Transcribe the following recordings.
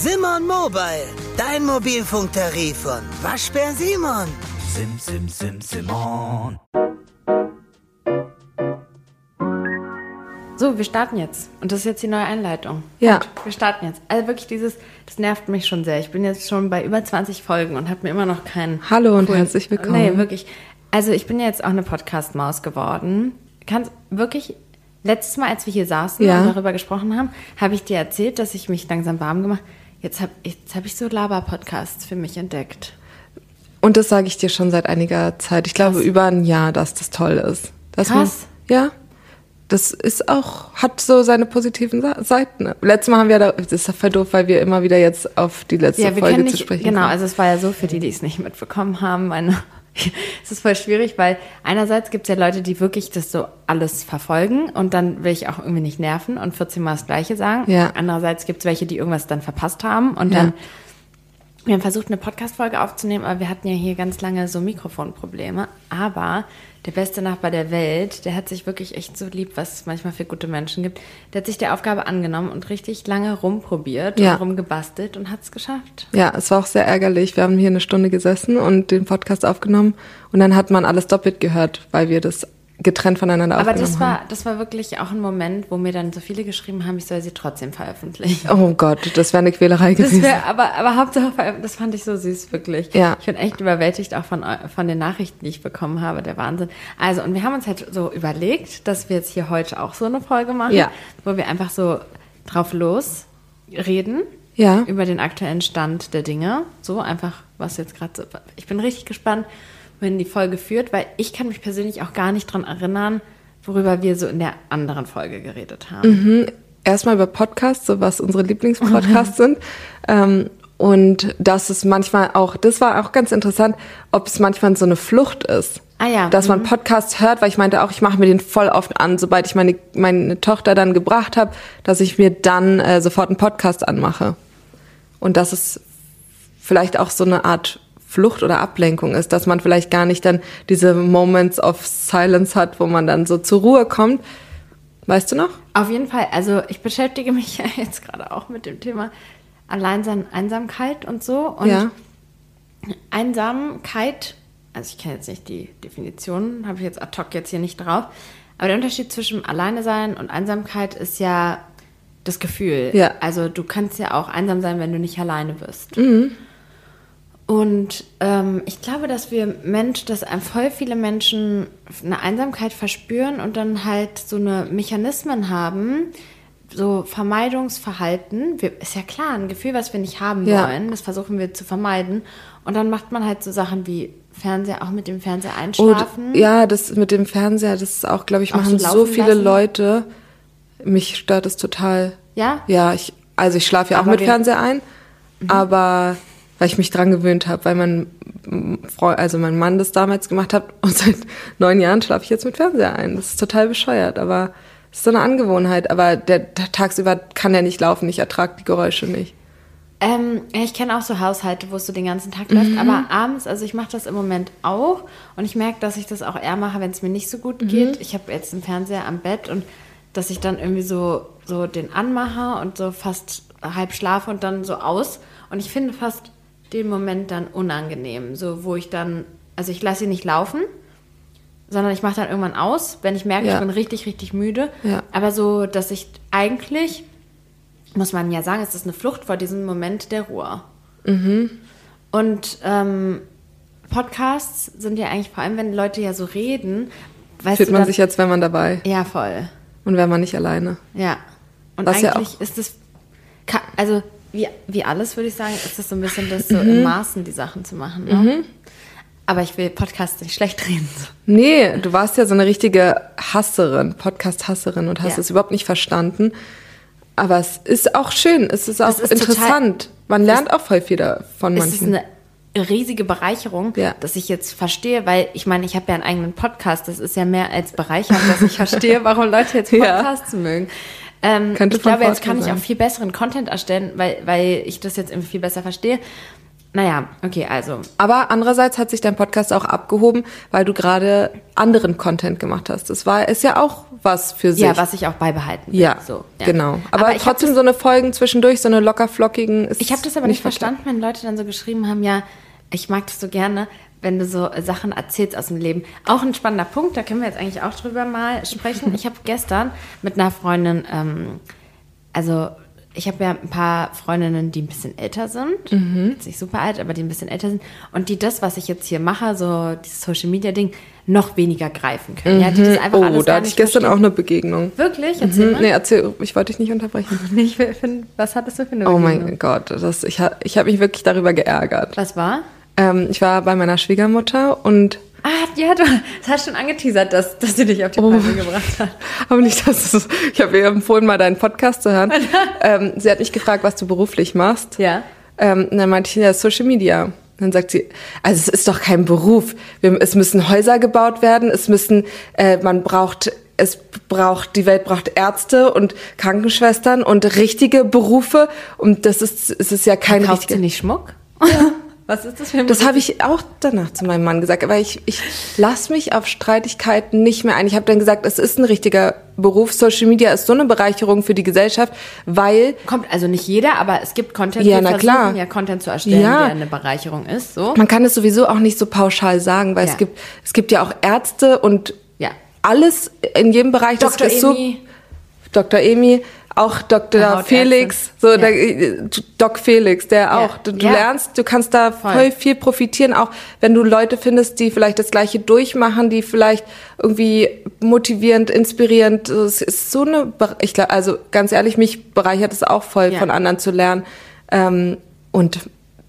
Simon Mobile, dein Mobilfunktarif von Waschbär Simon. Sim, sim, sim, Simon. So, wir starten jetzt. Und das ist jetzt die neue Einleitung. Ja. Und wir starten jetzt. Also wirklich dieses, das nervt mich schon sehr. Ich bin jetzt schon bei über 20 Folgen und habe mir immer noch keinen. Hallo und coolen- herzlich willkommen. Nee, wirklich. Also ich bin jetzt auch eine Podcast-Maus geworden. Kannst wirklich, letztes Mal, als wir hier saßen Ja. und darüber gesprochen haben, habe ich dir erzählt, dass ich mich langsam warm gemacht Jetzt habe jetzt hab ich so Laber-Podcasts für mich entdeckt. Und das sage ich dir schon seit einiger Zeit. Ich glaube über ein Jahr, dass das toll ist. Dass Krass. Man, ja. Das ist auch, hat so seine positiven Seiten. Letztes Mal haben wir da, das ist voll doof, weil wir immer wieder jetzt auf die letzte Ja, wir Folge können zu nicht, sprechen genau, also es war ja so für die, die es nicht mitbekommen haben, meine, es ist voll schwierig, weil einerseits gibt es ja Leute, die wirklich das so alles verfolgen und dann will ich auch irgendwie nicht nerven und 14 Mal das Gleiche sagen. Ja. Andererseits gibt es welche, die irgendwas dann verpasst haben und Ja. dann wir haben versucht, eine Podcast-Folge aufzunehmen, aber wir hatten ja hier ganz lange so Mikrofonprobleme. Aber der beste Nachbar der Welt, der hat sich wirklich echt so lieb, was es manchmal für gute Menschen gibt. Der hat sich der Aufgabe angenommen und richtig lange rumprobiert Ja. und rumgebastelt und hat es geschafft. Ja, es war auch sehr ärgerlich. Wir haben hier eine Stunde gesessen und den Podcast aufgenommen und dann hat man alles doppelt gehört, weil wir das getrennt voneinander Aber aufgenommen das haben. war, das war wirklich auch ein Moment, wo mir dann so viele geschrieben haben, ich soll sie trotzdem veröffentlichen. Oh Gott, das wäre eine Quälerei Das gewesen. wär, aber, aber Hauptsache, das fand ich so süß, wirklich. Ja. Ich bin echt überwältigt auch von, von den Nachrichten, die ich bekommen habe, der Wahnsinn. Also, und wir haben uns halt so überlegt, dass wir jetzt hier heute auch so eine Folge machen, Ja. wo wir einfach so drauf los reden. Ja. Über den aktuellen Stand der Dinge. So einfach, was jetzt gerade so. Ich bin richtig gespannt, wohin die Folge führt, weil ich kann mich persönlich auch gar nicht dran erinnern, worüber wir so in der anderen Folge geredet haben. erstmal über Podcasts, so was unsere Lieblingspodcasts sind. Ähm, und dass es manchmal auch, das war auch ganz interessant, ob es manchmal so eine Flucht ist. Ah ja, Dass man Podcasts hört, weil ich meinte auch, ich mache mir den voll oft an, sobald ich meine, meine Tochter dann gebracht habe, dass ich mir dann äh, sofort einen Podcast anmache. Und dass es vielleicht auch so eine Art Flucht oder Ablenkung ist, dass man vielleicht gar nicht dann diese Moments of Silence hat, wo man dann so zur Ruhe kommt. Weißt du noch? Auf jeden Fall. Also ich beschäftige mich ja jetzt gerade auch mit dem Thema Alleinsein, Einsamkeit und so. Und Ja. Einsamkeit, also ich kenne jetzt nicht die Definition, habe ich jetzt ad hoc jetzt hier nicht drauf. Aber der Unterschied zwischen Alleine sein und Einsamkeit ist ja das Gefühl. Ja. Also du kannst ja auch einsam sein, wenn du nicht alleine bist. Und ähm, ich glaube, dass wir Mensch, dass voll viele Menschen eine Einsamkeit verspüren und dann halt so eine Mechanismen haben, so Vermeidungsverhalten. Wir, ist ja klar, ein Gefühl, was wir nicht haben Ja. wollen, das versuchen wir zu vermeiden. Und dann macht man halt so Sachen wie Fernseher, auch mit dem Fernseher einschlafen. ja, das mit dem Fernseher, das ist auch, glaube ich, machen so so, viele lassen? Leute. Mich stört es total. Ja? Ja, ich, also ich schlafe ja auch Aber mit Mhm. Fernseher ein, aber weil ich mich dran gewöhnt habe, weil mein Freund, also mein Mann das damals gemacht hat und seit neun Jahren schlafe ich jetzt mit Fernseher ein. Das ist total bescheuert, aber es ist so eine Angewohnheit. Aber der, der tagsüber kann der nicht laufen, ich ertrage die Geräusche nicht. Ähm, ich kenne auch so Haushalte, wo es so den ganzen Tag läuft, aber abends, also ich mache das im Moment auch und ich merke, dass ich das auch eher mache, wenn es mir nicht so gut geht. Ich habe jetzt einen Fernseher am Bett und dass ich dann irgendwie so, so den anmache und so fast halb schlafe und dann so aus. Und ich finde fast den Moment dann unangenehm, so wo ich dann, also ich lasse ihn nicht laufen, sondern ich mache dann irgendwann aus, wenn ich merke, Ja. ich bin richtig, richtig müde. Ja. Aber so, dass ich eigentlich muss man ja sagen, es ist eine Flucht vor diesem Moment der Ruhe. Und ähm, Podcasts sind ja eigentlich vor allem, wenn Leute ja so reden, weißt Fühlt man dann, sich jetzt, wenn man dabei ja voll, und wäre man nicht alleine. ja. Und Was ja eigentlich auch- ist es, also wie, wie alles würde ich sagen, ist es so ein bisschen das so Mhm. in Maßen die Sachen zu machen. Ne? Aber ich will Podcasts nicht schlecht reden. Nee, du warst ja so eine richtige Hasserin, Podcast-Hasserin und hast Ja. es überhaupt nicht verstanden. Aber es ist auch schön, es ist auch ist interessant. Man lernt auch voll viel davon Es ist manchen. eine riesige Bereicherung, Ja. dass ich jetzt verstehe, weil ich meine, ich habe ja einen eigenen Podcast. Das ist ja mehr als bereichernd, dass ich verstehe, warum Leute jetzt Ja. Podcasts mögen. Ähm, ich glaube, jetzt kann ich sein. auch viel besseren Content erstellen, weil, weil ich das jetzt irgendwie viel besser verstehe. naja, okay, also. Aber andererseits hat sich dein Podcast auch abgehoben, weil du gerade anderen Content gemacht hast. Das war, ist ja auch was für sich. Ja, was ich auch beibehalten will. Ja, so, ja. genau. Aber, Aber ich trotzdem das- so eine Folgen zwischendurch, so eine locker flockigen Ich habe das aber nicht verstanden, wenn Leute dann so geschrieben haben, ja, ich mag das so gerne, wenn du so Sachen erzählst aus dem Leben. Auch ein spannender Punkt, da können wir jetzt eigentlich auch drüber mal sprechen. Ich habe gestern mit einer Freundin, ähm, also ich habe ja ein paar Freundinnen, die ein bisschen älter sind, Mhm. jetzt nicht super alt, aber die ein bisschen älter sind und die das, was ich jetzt hier mache, so dieses Social Media Ding, noch weniger greifen können. Ja, die das einfach Oh, alles da hatte ich gestern auch verstehen. eine Begegnung. Wirklich? Erzähl Hm, mal. nee, erzähl, ich wollte dich nicht unterbrechen. Ich find, was hattest du für eine Oh Begegnung? mein Gott, das, ich, ha- ich habe mich wirklich darüber geärgert. Was war? Ähm, ich war bei meiner Schwiegermutter und Ah, ja, du hast schon angeteasert, dass, dass sie dich auf die Oh. Palme gebracht hat. aber nicht, dass es, ich habe ihr empfohlen, mal deinen Podcast zu hören. ähm, sie hat mich gefragt, was du beruflich machst. Ja. Ähm, und dann meinte ich, ja, Social Media. Dann sagt sie, also es ist doch kein Beruf. Wir, es müssen Häuser gebaut werden, es müssen, äh, man braucht, es braucht, die Welt braucht Ärzte und Krankenschwestern und richtige Berufe. Und das ist, es ist ja kein Kauft sie richtiger. nicht Schmuck? Was ist das für ein Das habe ich auch danach zu meinem Mann gesagt, aber ich, ich lass mich auf Streitigkeiten nicht mehr ein. Ich habe dann gesagt, es ist ein richtiger Beruf. Social Media ist so eine Bereicherung für die Gesellschaft, weil Kommt also nicht jeder, aber es gibt Content, Ja, wir na versuchen klar. ja Content zu erstellen, Ja. der eine Bereicherung ist. So. man kann es sowieso auch nicht so pauschal sagen, weil Ja. es gibt es gibt ja auch Ärzte und Ja. alles in jedem Bereich. Dr. Das ist so Emi. Dr. Emi, auch Dr. Felix, so Ja. der, äh, Doc Felix, der auch. Du, du Ja. lernst, du kannst da Voll. voll viel profitieren, auch wenn du Leute findest, die vielleicht das Gleiche durchmachen, die vielleicht irgendwie motivierend, inspirierend. Es ist so eine, ich glaube, also ganz ehrlich, mich bereichert es auch voll, Ja. von anderen zu lernen. Ähm, und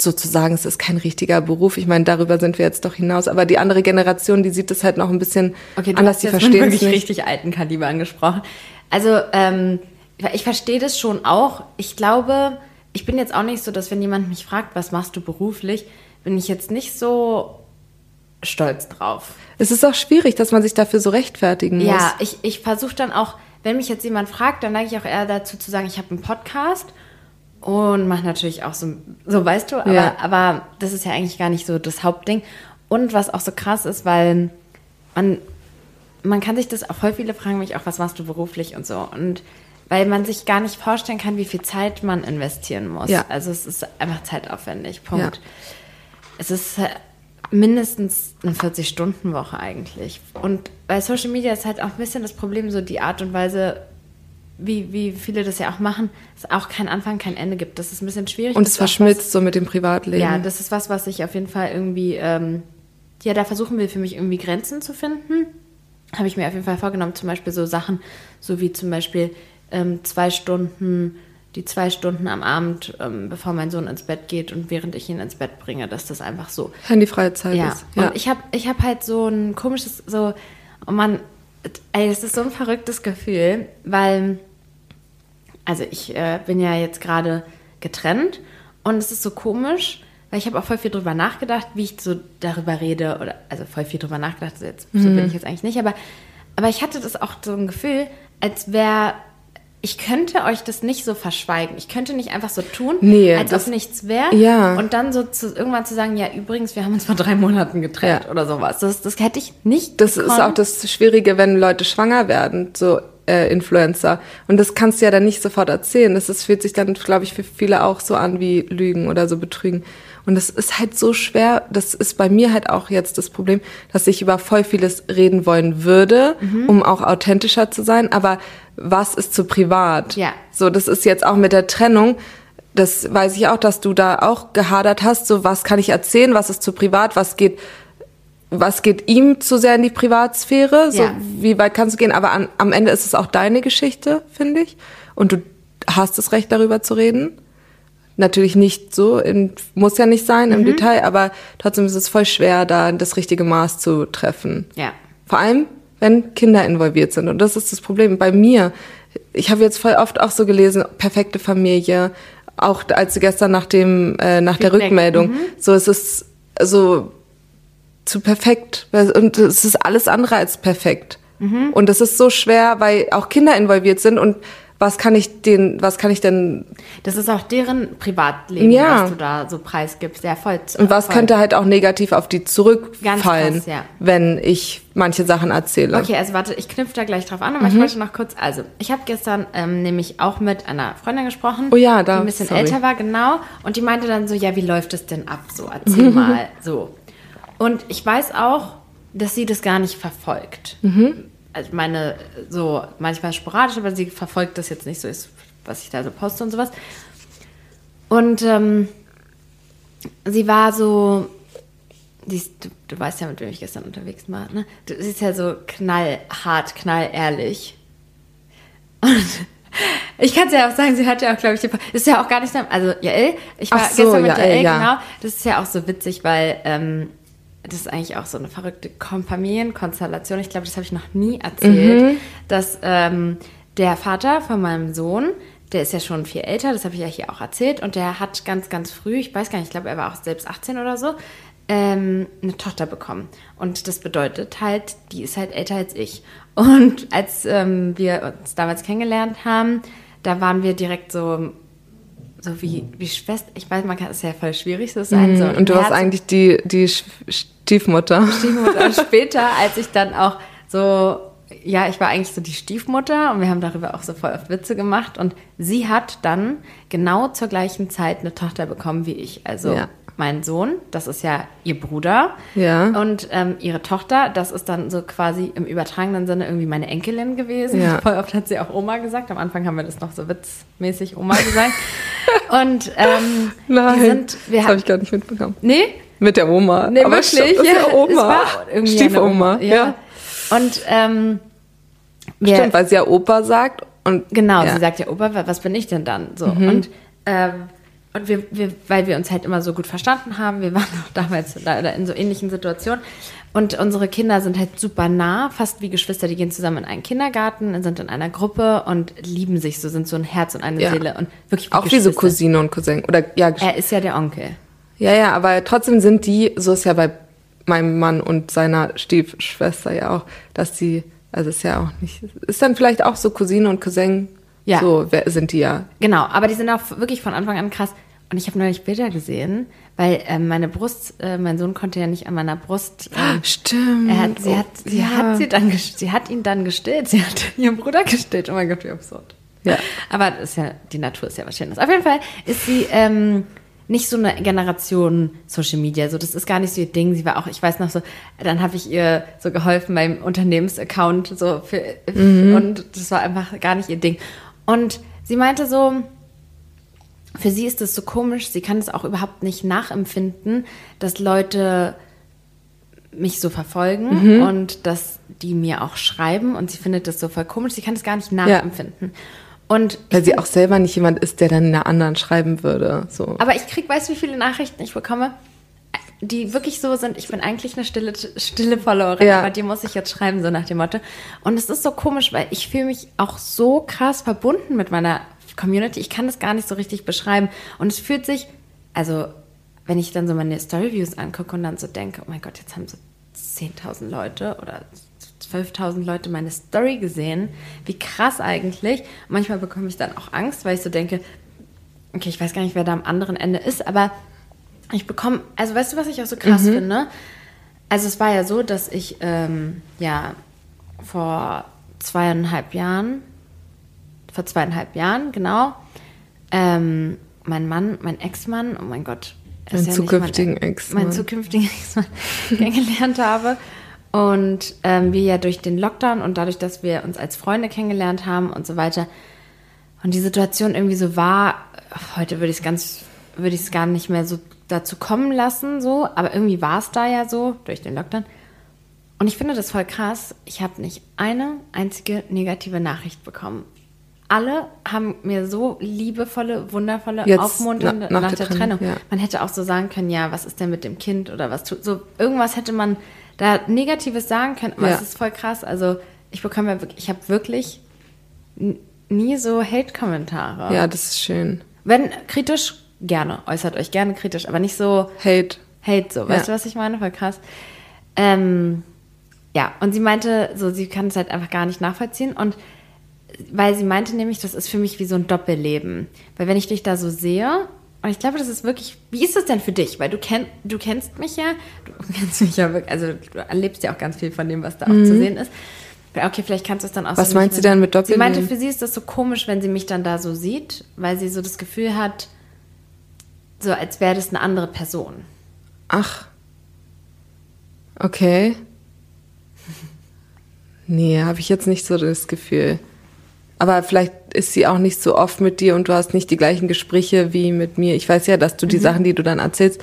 sozusagen, es ist kein richtiger Beruf. Ich meine, darüber sind wir jetzt doch hinaus. Aber die andere Generation, die sieht das halt noch ein bisschen Okay, anders, die verstehen es wirklich nicht. richtig alten Kaliber angesprochen. Also, ähm, ich verstehe das schon auch. Ich glaube, ich bin jetzt auch nicht so, dass wenn jemand mich fragt, was machst du beruflich, bin ich jetzt nicht so stolz drauf. Es ist auch schwierig, dass man sich dafür so rechtfertigen muss. Ja, ich, ich versuche dann auch, wenn mich jetzt jemand fragt, dann neige ich auch eher dazu zu sagen, ich habe einen Podcast und mache natürlich auch so, so weißt du, aber, Ja. aber das ist ja eigentlich gar nicht so das Hauptding. Und was auch so krass ist, weil man, man kann sich das auch voll viele fragen mich auch, was machst du beruflich und so. Und weil man sich gar nicht vorstellen kann, wie viel Zeit man investieren muss. Ja. Also es ist einfach zeitaufwendig. Punkt. Ja. Es ist äh, mindestens eine 40-Stunden-Woche eigentlich. Und bei Social Media ist halt auch ein bisschen das Problem, so die Art und Weise, wie, wie viele das ja auch machen, es auch kein Anfang, kein Ende gibt. Das ist ein bisschen schwierig. Und es verschmilzt so mit dem Privatleben. ja, das ist was, was ich auf jeden Fall irgendwie, ähm, ja, da versuchen will, für mich irgendwie Grenzen zu finden. Habe ich mir auf jeden Fall vorgenommen, zum Beispiel so Sachen, so wie zum Beispiel ähm, zwei Stunden, die zwei Stunden am Abend, ähm, bevor mein Sohn ins Bett geht und während ich ihn ins Bett bringe, dass das einfach so Handyfreie Zeit ja, ist. Ja. und ich habe ich hab halt so ein komisches, so, und man, ey, es ist so ein verrücktes Gefühl, weil, also ich äh, bin ja jetzt gerade getrennt und es ist so komisch, weil ich habe auch voll viel drüber nachgedacht, wie ich so darüber rede, oder, also voll viel drüber nachgedacht, jetzt, so Mhm. bin ich jetzt eigentlich nicht, aber, aber ich hatte das auch so ein Gefühl, als wäre, ich könnte euch das nicht so verschweigen. Ich könnte nicht einfach so tun, Nee, als das- ob nichts wäre. Ja. Und dann so zu, irgendwann zu sagen, ja, übrigens, wir haben uns vor drei Monaten getrennt Ja. oder sowas. Das, das hätte ich nicht. Das ist gekonnt. auch das Schwierige, wenn Leute schwanger werden, so äh, Influencer. Und das kannst du ja dann nicht sofort erzählen. Das ist, fühlt sich dann, glaube ich, für viele auch so an wie Lügen oder so Betrügen. Und das ist halt so schwer. Das ist bei mir halt auch jetzt das Problem, dass ich über voll vieles reden wollen würde, Mhm. um auch authentischer zu sein. Aber was ist zu privat? Ja. So, das ist jetzt auch mit der Trennung. Das weiß ich auch, dass du da auch gehadert hast. So, was kann ich erzählen? Was ist zu privat? Was geht was geht ihm zu sehr in die Privatsphäre? So, Ja. wie weit kannst du gehen? Aber an, am Ende ist es auch deine Geschichte, finde ich. Und du hast das Recht, darüber zu reden. Natürlich nicht so, in, muss ja nicht sein Mhm. im Detail, aber trotzdem ist es voll schwer, da das richtige Maß zu treffen. Ja. Vor allem, wenn Kinder involviert sind. Und das ist das Problem bei mir. Ich habe jetzt voll oft auch so gelesen, perfekte Familie, auch als gestern nach dem, äh, nach der Rückmeldung. So, es ist so zu perfekt. Und es ist alles andere als perfekt. Und es ist so schwer, weil auch Kinder involviert sind und was kann ich den, was kann ich denn Das ist auch deren Privatleben, Ja. was du da so preisgibst. Ja, voll. und was voll. könnte halt auch negativ auf die zurückfallen, krass, ja. wenn ich manche Sachen erzähle. Okay, also warte, ich knüpfe da gleich drauf an, aber ich wollte noch kurz, also ich habe gestern ähm, nämlich auch mit einer Freundin gesprochen, Oh ja, da- die ein bisschen sorry. älter war, genau, und die meinte dann so, ja, wie läuft es denn ab, so, erzähl mal, so. Und ich weiß auch, dass sie das gar nicht verfolgt. Mhm. Also meine, so manchmal sporadisch, aber sie verfolgt das jetzt nicht so, ist, was ich da so poste und sowas. Und ähm, sie war so, ist, du, du weißt ja, mit wem ich gestern unterwegs war, ne? Du, sie ist ja so knallhart, knallehrlich. Und ich kann es ja auch sagen, sie hat ja auch, glaube ich, ist ja auch gar nicht, also Jael, ich war so, gestern mit Jael, Jael, ja. genau, das ist ja auch so witzig, weil ähm, das ist eigentlich auch so eine verrückte Familienkonstellation. Ich glaube, das habe ich noch nie erzählt, Mhm. dass ähm, der Vater von meinem Sohn, der ist ja schon viel älter, das habe ich ja hier auch erzählt, und der hat ganz, ganz früh, ich weiß gar nicht, ich glaube, er war auch selbst 18 oder so, ähm, eine Tochter bekommen. Und das bedeutet halt, die ist halt älter als ich. Und als ähm, wir uns damals kennengelernt haben, da waren wir direkt so, so wie, wie Schwester. Ich weiß, man kann es ja voll schwierig so sein. so Mhm. und du warst eigentlich die, die Stiefmutter. Stiefmutter. Und später, als ich dann auch so, ja, ich war eigentlich so die Stiefmutter und wir haben darüber auch so voll oft Witze gemacht. Und sie hat dann genau zur gleichen Zeit eine Tochter bekommen wie ich. Also Ja. mein Sohn, das ist ja ihr Bruder. Ja. Und ähm, ihre Tochter, das ist dann so quasi im übertragenen Sinne irgendwie meine Enkelin gewesen. Ja. Voll oft hat sie auch Oma gesagt. Am Anfang haben wir das noch so witzmäßig Oma gesagt. und ähm, Nein, sind, wir das habe ich gar nicht mitbekommen. nee, Mit der Oma. Nee, Aber wirklich. stimmt, ja, Oma. Stiefoma. Ja. ja. Und ähm, Stimmt, weil sie ja Opa sagt. Und genau, ja. Mhm. sie sagt ja, Opa, wa- was bin ich denn dann? So und ähm, und wir, wir, weil wir uns halt immer so gut verstanden haben, wir waren auch damals leider in so ähnlichen Situationen. Und unsere Kinder sind halt super nah, fast wie Geschwister. Die gehen zusammen in einen Kindergarten, sind in einer Gruppe und lieben sich so, sind so ein Herz und eine Ja. Seele und wirklich Auch wie so. Cousine und Cousin. Oder ja, Er ist ja der Onkel. Ja, ja, aber trotzdem sind die, so ist ja bei meinem Mann und seiner Stiefschwester ja auch, dass die, also ist ja auch nicht, ist dann vielleicht auch so Cousine und Cousin, Ja. so sind die ja. Genau, aber die sind auch wirklich von Anfang an krass. Und ich habe neulich Bilder gesehen, weil ähm, meine Brust, äh, mein Sohn konnte ja nicht an meiner Brust. Ähm, Stimmt. er hat, sie, Oh, hat, sie, ja. hat sie, dann, sie hat ihn dann gestillt. Sie hat ihren Bruder gestillt. Oh mein Gott, wie absurd. Ja. Aber ist ja, die Natur ist ja was Schönes. Auf jeden Fall ist sie ähm, nicht so eine Generation Social Media. So, das ist gar nicht so ihr Ding. Sie war auch, ich weiß noch so, dann habe ich ihr so geholfen beim Unternehmensaccount so für, und das war einfach gar nicht ihr Ding. Und sie meinte so, für sie ist das so komisch, sie kann es auch überhaupt nicht nachempfinden, dass Leute mich so verfolgen und dass die mir auch schreiben und sie findet das so voll komisch, sie kann es gar nicht nachempfinden. Und Weil sie auch selber nicht jemand ist, der dann einer anderen schreiben würde. So. aber ich krieg, weißt du, wie viele Nachrichten ich bekomme, die wirklich so sind, ich bin eigentlich eine stille, stille Followerin, Ja. aber die muss ich jetzt schreiben, so nach dem Motto. Und es ist so komisch, weil ich fühle mich auch so krass verbunden mit meiner Community. Ich kann das gar nicht so richtig beschreiben. Und es fühlt sich, also wenn ich dann so meine Storyviews angucke und dann so denke, oh mein Gott, jetzt haben so 10.000 Leute oder 12.000 Leute meine Story gesehen. Wie krass eigentlich. Manchmal bekomme ich dann auch Angst, weil ich so denke, okay, ich weiß gar nicht, wer da am anderen Ende ist, aber ich bekomme, also weißt du, was ich auch so krass finde? Also es war ja so, dass ich ähm, ja vor zweieinhalb Jahren, vor zweieinhalb Jahren, genau, ähm, mein Mann, mein Ex-Mann, oh mein Gott. ist nicht zukünftigen mein, Ex-Mann. Mein zukünftigen Ex-Mann kennengelernt habe. Und ähm, wir ja durch den Lockdown und dadurch, dass wir uns als Freunde kennengelernt haben und so weiter, und die Situation irgendwie so war, heute würde ich es ganz, würde ich es gar nicht mehr so dazu kommen lassen, so, aber irgendwie war es da ja so, durch den Lockdown. Und ich finde das voll krass. Ich habe nicht eine einzige negative Nachricht bekommen. Alle haben mir so liebevolle, wundervolle, Jetzt aufmunternde na- nach, nach der, der Trennung. Trennung, ja. Man hätte auch so sagen können, ja, was ist denn mit dem Kind oder was tut so irgendwas hätte man da Negatives sagen können. Aber Ja. es ist voll krass. Also ich bekomme ja wirklich, ich habe wirklich nie so Hate-Kommentare. ja, das ist schön. Wenn kritisch, gerne. Äußert euch gerne kritisch, aber nicht so Hate. Hate so. Weißt Ja. du, was ich meine? Voll krass. Ähm, ja, und sie meinte, so, sie kann es halt einfach gar nicht nachvollziehen. Und weil sie meinte nämlich, das ist für mich wie so ein Doppelleben. Weil wenn ich dich da so sehe, und ich glaube, das ist wirklich, wie ist das denn für dich? Weil du, kenn, du kennst mich ja, du kennst mich ja wirklich, also du erlebst ja auch ganz viel von dem, was da auch zu sehen ist. Okay, vielleicht kannst du es dann auch Was so meint nicht sie denn mit Sie Doppelleben? meinte, für sie ist das so komisch, wenn sie mich dann da so sieht, weil sie so das Gefühl hat, so als wäre das eine andere Person. Ach. Okay. Nee, habe ich jetzt nicht so das Gefühl. Aber vielleicht ist sie auch nicht so oft mit dir und du hast nicht die gleichen Gespräche wie mit mir. Ich weiß ja, dass du die Sachen, die du dann erzählst,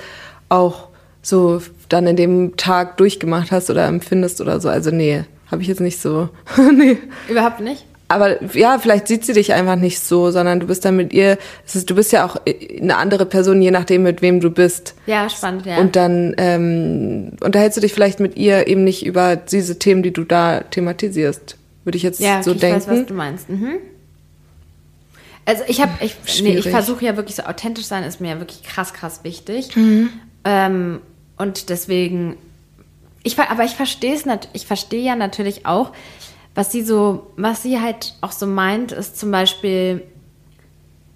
auch so dann in dem Tag durchgemacht hast oder empfindest oder so. Also nee, habe ich jetzt nicht so. nee. Überhaupt nicht? Aber ja, vielleicht sieht sie dich einfach nicht so, sondern du bist dann mit ihr, ist, du bist ja auch eine andere Person, je nachdem, mit wem du bist. Ja, spannend, ja. Und dann ähm, unterhältst du dich vielleicht mit ihr eben nicht über diese Themen, die du da thematisierst. Würde ich jetzt ja, so ich denken. weiß, was du meinst. Mhm. Also ich habe, ich, nee, ich versuche ja wirklich so authentisch sein, ist mir ja wirklich krass, krass wichtig. Mhm. Ähm, und deswegen, ich, aber ich verstehe es ich verstehe ja natürlich auch, was sie so, was sie halt auch so meint, ist zum Beispiel,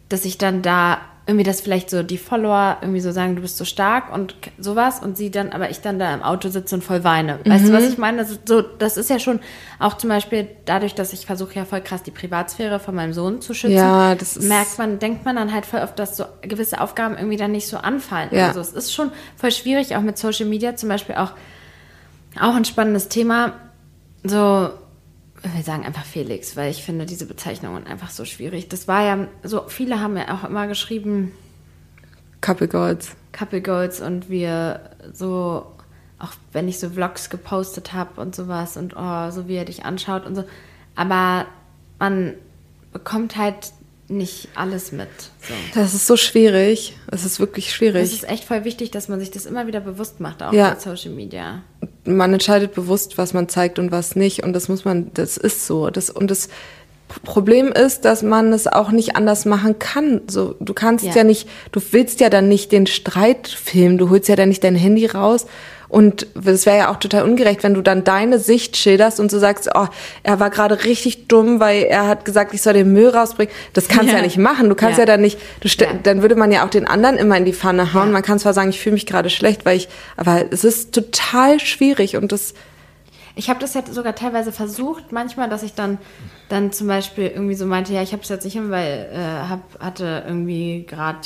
dass ich dann da irgendwie das vielleicht so die Follower irgendwie so sagen, du bist so stark und sowas und sie dann, aber ich dann da im Auto sitze und voll weine. Weißt Mhm. du, was ich meine? Das ist, so, das ist ja schon auch zum Beispiel dadurch, dass ich versuche ja voll krass die Privatsphäre von meinem Sohn zu schützen, Ja, das ist- merkt man, denkt man dann halt voll oft, dass so gewisse Aufgaben irgendwie dann nicht so anfallen. Ja. Also es ist schon voll schwierig, auch mit Social Media zum Beispiel auch, auch ein spannendes Thema, so wir sagen einfach Felix, weil ich finde diese Bezeichnungen einfach so schwierig. Das war ja so, viele haben ja auch immer geschrieben, Couple Goals. Couple Goals und wir so, auch wenn ich so Vlogs gepostet habe und sowas und oh, so wie er dich anschaut und so. Aber man bekommt halt nicht alles mit. So. Das ist so schwierig. Es ist wirklich Es schwierig. ist echt voll wichtig, dass man sich das immer wieder bewusst macht, auch Ja. mit Social Media. man entscheidet bewusst, was man zeigt und was nicht. Und das muss man, das ist so. Das, und das Problem ist, dass man es auch nicht anders machen kann. So, du kannst ja. Ja. nicht, du willst ja dann nicht den Streit filmen, du holst ja dann nicht dein Handy raus. Und es wäre ja auch total ungerecht, wenn du dann deine Sicht schilderst und so sagst, oh, er war gerade richtig dumm, weil er hat gesagt, ich soll den Müll rausbringen. Das kannst du ja. Ja. nicht machen. Du kannst ja, Ja. dann nicht, Ja. dann würde man ja auch den anderen immer in die Pfanne hauen. Ja. Man kann zwar sagen, ich fühle mich gerade schlecht, weil ich, aber es ist total schwierig und das, Ich habe das jetzt sogar teilweise versucht, manchmal, dass ich dann, dann zum Beispiel irgendwie so meinte, ja, ich habe es jetzt nicht hin, weil äh, hab, hatte irgendwie gerade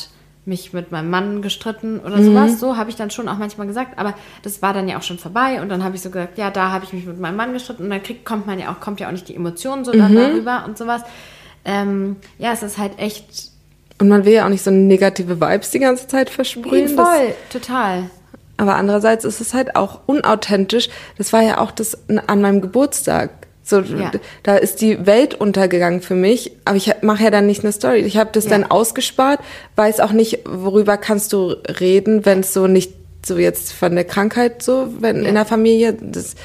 mich mit meinem Mann gestritten oder sowas. So habe ich dann schon auch manchmal gesagt, aber das war dann ja auch schon vorbei und dann habe ich so gesagt, ja, da habe ich mich mit meinem Mann gestritten und dann kriegt, kommt man ja auch, kommt ja auch nicht die Emotionen so dann darüber und sowas. Ähm, ja, es ist halt echt und man will ja auch nicht so negative Vibes die ganze Zeit versprühen. Das, voll, total. aber andererseits ist es halt auch unauthentisch. Das war ja auch das an meinem Geburtstag. So, Ja. da ist die Welt untergegangen für mich, aber ich mache ja dann nicht eine Story. Ich habe das Ja. dann ausgespart, weiß auch nicht, worüber kannst du reden, wenn es so nicht so jetzt von der Krankheit so, wenn Ja. in der Familie das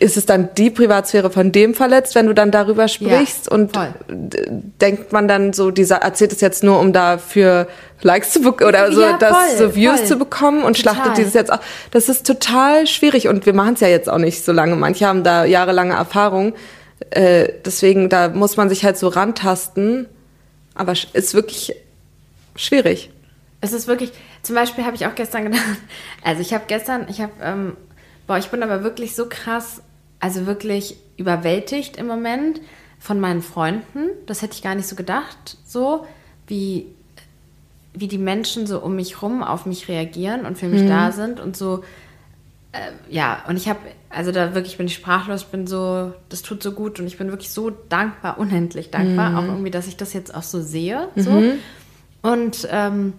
ist es dann die Privatsphäre von dem verletzt, wenn du dann darüber sprichst und voll. denkt man dann so, dieser erzählt es jetzt nur, um dafür Likes zu bekommen oder so, Ja, das voll, so Views voll. zu bekommen und Total. schlachtet dieses jetzt auch. Das ist total schwierig und wir machen es ja jetzt auch nicht so lange. Manche haben da jahrelange Erfahrung. Äh, deswegen, da muss man sich halt so rantasten. Aber ist wirklich schwierig. Es ist wirklich, zum Beispiel habe ich auch gestern gedacht, also ich habe gestern, ich habe, ähm, boah, ich bin aber wirklich so krass, also wirklich überwältigt im Moment von meinen Freunden. Das hätte ich gar nicht so gedacht, so wie, wie die Menschen so um mich rum auf mich reagieren und für mich da sind und so, äh, ja, und ich habe, also da wirklich bin ich sprachlos, bin so, das tut so gut und ich bin wirklich so dankbar, unendlich dankbar, auch irgendwie, dass ich das jetzt auch so sehe, so. Und ähm,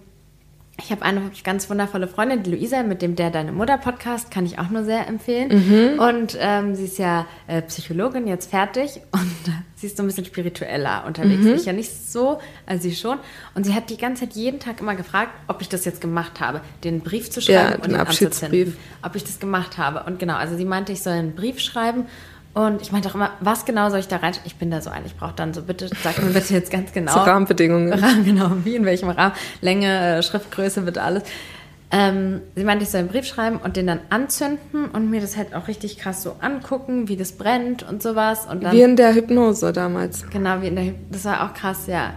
ich habe eine wirklich ganz wundervolle Freundin, die Luisa, mit dem Der Deine Mutter Podcast, kann ich auch nur sehr empfehlen. Und ähm, sie ist ja äh, Psychologin, jetzt fertig und äh, sie ist so ein bisschen spiritueller unterwegs. Ich ja nicht so, also sie schon. Und sie hat die ganze Zeit jeden Tag immer gefragt, ob ich das jetzt gemacht habe, den Brief zu Ja, schreiben den und ihn Abschiedsbrief. Ob ich das gemacht habe. Und genau, also sie meinte, ich soll einen Brief schreiben. Und ich meinte auch immer, was genau soll ich da rein? Ich bin da so ein, ich brauche dann so, bitte, sag mir bitte jetzt ganz genau. So Rahmenbedingungen. Rahmen, genau, wie in welchem Rahmen, Länge, äh, Schriftgröße, bitte alles. Ähm, sie meinte, ich soll einen Brief schreiben und den dann anzünden und mir das halt auch richtig krass so angucken, wie das brennt und sowas. Und dann, Wie in der Hypnose damals. genau, wie in der, Hy- das war auch krass, ja.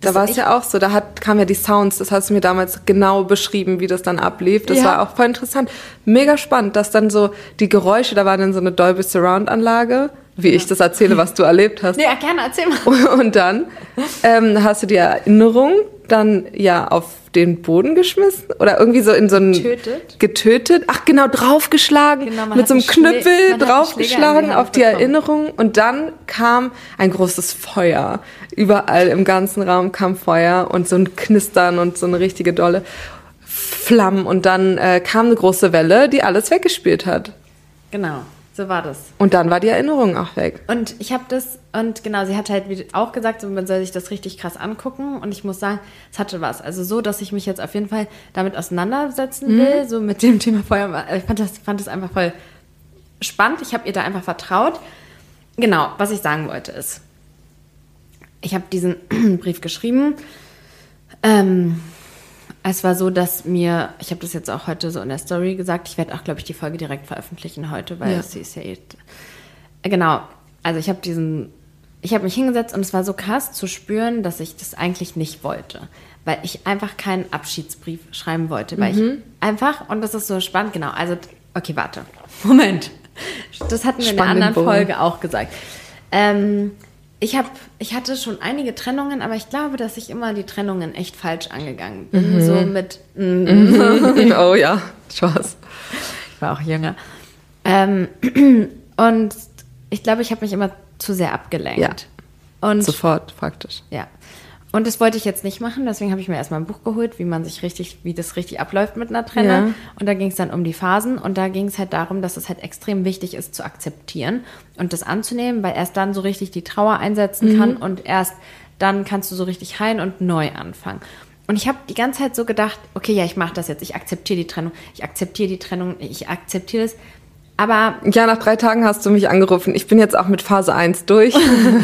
Da war es ja auch so, da hat, kamen ja die Sounds, das hast du mir damals genau beschrieben, wie das dann ablief. Das Ja. war auch voll interessant. Mega spannend, dass dann so die Geräusche, da war dann so eine Dolby Surround Anlage, wie ich das erzähle, was du erlebt hast. Ja, gerne, erzähl mal. Und dann ähm, hast du die Erinnerung dann ja auf den Boden geschmissen oder irgendwie so in so ein Getötet? getötet. Ach genau, draufgeschlagen Genau, mit so einem einen Knüppel einen draufgeschlagen auf die bekommen. Erinnerung und dann kam ein großes Feuer. Überall im ganzen Raum kam Feuer und so ein Knistern und so eine richtige dolle Flammen und dann äh, kam eine große Welle, die alles weggespielt hat. Genau, so war das. Und dann war die Erinnerung auch weg. Und ich habe das, und genau, sie hat halt wie auch gesagt, man soll sich das richtig krass angucken. Und ich muss sagen, es hatte was. Also so, dass ich mich jetzt auf jeden Fall damit auseinandersetzen will, so mit dem Thema Feuer. Ich fand das, fand das einfach voll spannend. Ich habe ihr da einfach vertraut. Genau, was ich sagen wollte ist, ich habe diesen Brief geschrieben. Ähm, es war so, dass mir, ich habe das jetzt auch heute so in der Story gesagt, ich werde auch, glaube ich, die Folge direkt veröffentlichen heute, weil Ja. sie ist ja eh. Genau, also ich habe diesen, ich habe mich hingesetzt und es war so krass zu spüren, dass ich das eigentlich nicht wollte, weil ich einfach keinen Abschiedsbrief schreiben wollte, weil Mhm. ich einfach, und das ist so spannend, genau, also, okay, warte, Moment, das hatten wir in der anderen Bogen. Folge auch gesagt. Ähm, ich, hab, ich hatte schon einige Trennungen, aber ich glaube, dass ich immer die Trennungen echt falsch angegangen bin. Mhm. So mit, oh ja, Spaß. ich war auch jünger. Ähm, und ich glaube, ich habe mich immer zu sehr abgelenkt. Ja. Und Sofort praktisch. ja. Und das wollte ich jetzt nicht machen, deswegen habe ich mir erstmal ein Buch geholt, wie man sich richtig, wie das richtig abläuft mit einer Trennung. Ja. Und da ging es dann um die Phasen und da ging es halt darum, dass es halt extrem wichtig ist zu akzeptieren und das anzunehmen, weil erst dann so richtig die Trauer einsetzen kann und erst dann kannst du so richtig heilen und neu anfangen. Und ich habe die ganze Zeit so gedacht, okay, ja, ich mache das jetzt, ich akzeptiere die Trennung, ich akzeptiere die Trennung, ich akzeptiere es. Aber Ja, nach drei Tagen hast du mich angerufen. Ich bin jetzt auch mit Phase 1 durch.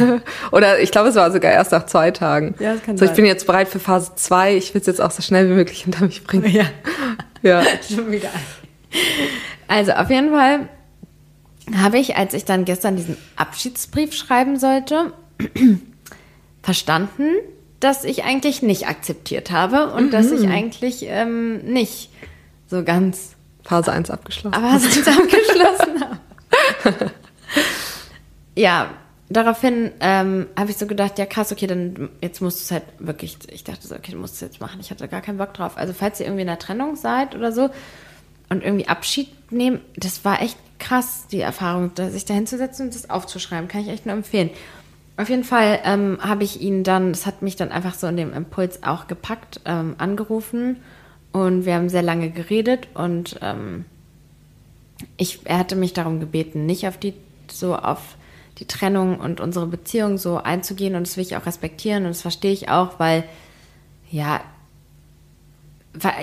Oder ich glaube, es war sogar erst nach zwei Tagen. Ja, das kann so, ich sein. bin jetzt bereit für Phase 2. Ich will es jetzt auch so schnell wie möglich hinter mich bringen. ja. Ja. Schon wieder. Also auf jeden Fall habe ich, als ich dann gestern diesen Abschiedsbrief schreiben sollte, verstanden, dass ich eigentlich nicht akzeptiert habe und dass ich eigentlich ähm, nicht so ganz Phase 1 abgeschlossen. aber sonst abgeschlossen habe. ja, daraufhin ähm, habe ich so gedacht, ja krass, okay, dann jetzt musst du es halt wirklich, ich dachte so, okay, du musst es jetzt machen. Ich hatte gar keinen Bock drauf. Also falls ihr irgendwie in der Trennung seid oder so und irgendwie Abschied nehmen, das war echt krass, die Erfahrung, sich da hinzusetzen und das aufzuschreiben, kann ich echt nur empfehlen. Auf jeden Fall ähm, habe ich ihn dann, das hat mich dann einfach so in dem Impuls auch gepackt, ähm, angerufen und wir haben sehr lange geredet und ähm, ich, er hatte mich darum gebeten, nicht auf die, so auf die Trennung und unsere Beziehung so einzugehen und das will ich auch respektieren und das verstehe ich auch, weil, ja,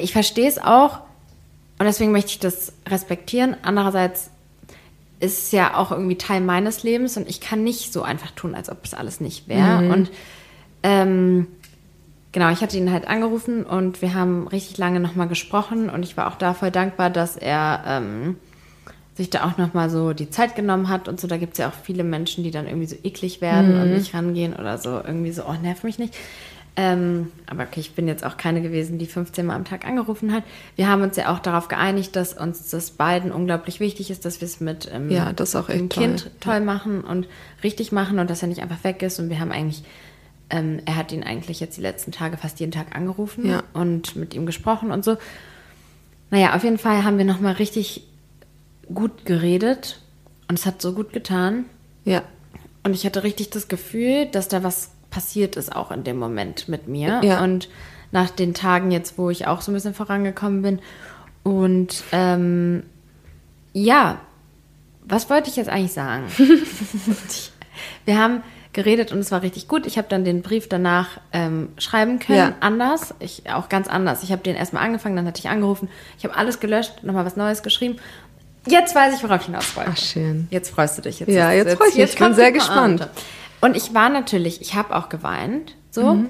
ich verstehe es auch und deswegen möchte ich das respektieren. Andererseits ist es ja auch irgendwie Teil meines Lebens und ich kann nicht so einfach tun, als ob es alles nicht wäre. Und ähm, genau, ich hatte ihn halt angerufen und wir haben richtig lange nochmal gesprochen und ich war auch da voll dankbar, dass er ähm, sich da auch nochmal so die Zeit genommen hat und so. Da gibt es ja auch viele Menschen, die dann irgendwie so eklig werden und nicht rangehen oder so irgendwie so, oh, nerv mich nicht. Ähm, aber okay, ich bin jetzt auch keine gewesen, die 15 Mal am Tag angerufen hat. Wir haben uns ja auch darauf geeinigt, dass uns das beiden unglaublich wichtig ist, dass wir es mit ähm, Ja, das auch echt dem toll. Kind toll machen und richtig machen und dass er nicht einfach weg ist. Und wir haben eigentlich, ähm, er hat ihn eigentlich jetzt die letzten Tage fast jeden Tag angerufen Ja. und mit ihm gesprochen und so. Naja, auf jeden Fall haben wir nochmal richtig gut geredet und es hat so gut getan. Ja. Und ich hatte richtig das Gefühl, dass da was passiert ist auch in dem Moment mit mir. Ja. Und nach den Tagen jetzt, wo ich auch so ein bisschen vorangekommen bin. Und ähm, ja, was wollte ich jetzt eigentlich sagen? Wir haben geredet und es war richtig gut. Ich habe dann den Brief danach ähm, schreiben können, Ja. anders, ich, auch ganz anders. Ich habe den erstmal angefangen, dann hatte ich angerufen, ich habe alles gelöscht, nochmal was Neues geschrieben. Jetzt weiß ich, worauf ich hinaus wollte. Ach, schön. Jetzt freust du dich. Jetzt Ja, jetzt freu ich mich. Ich bin sehr gespannt. Und ich war natürlich, ich habe auch geweint, so.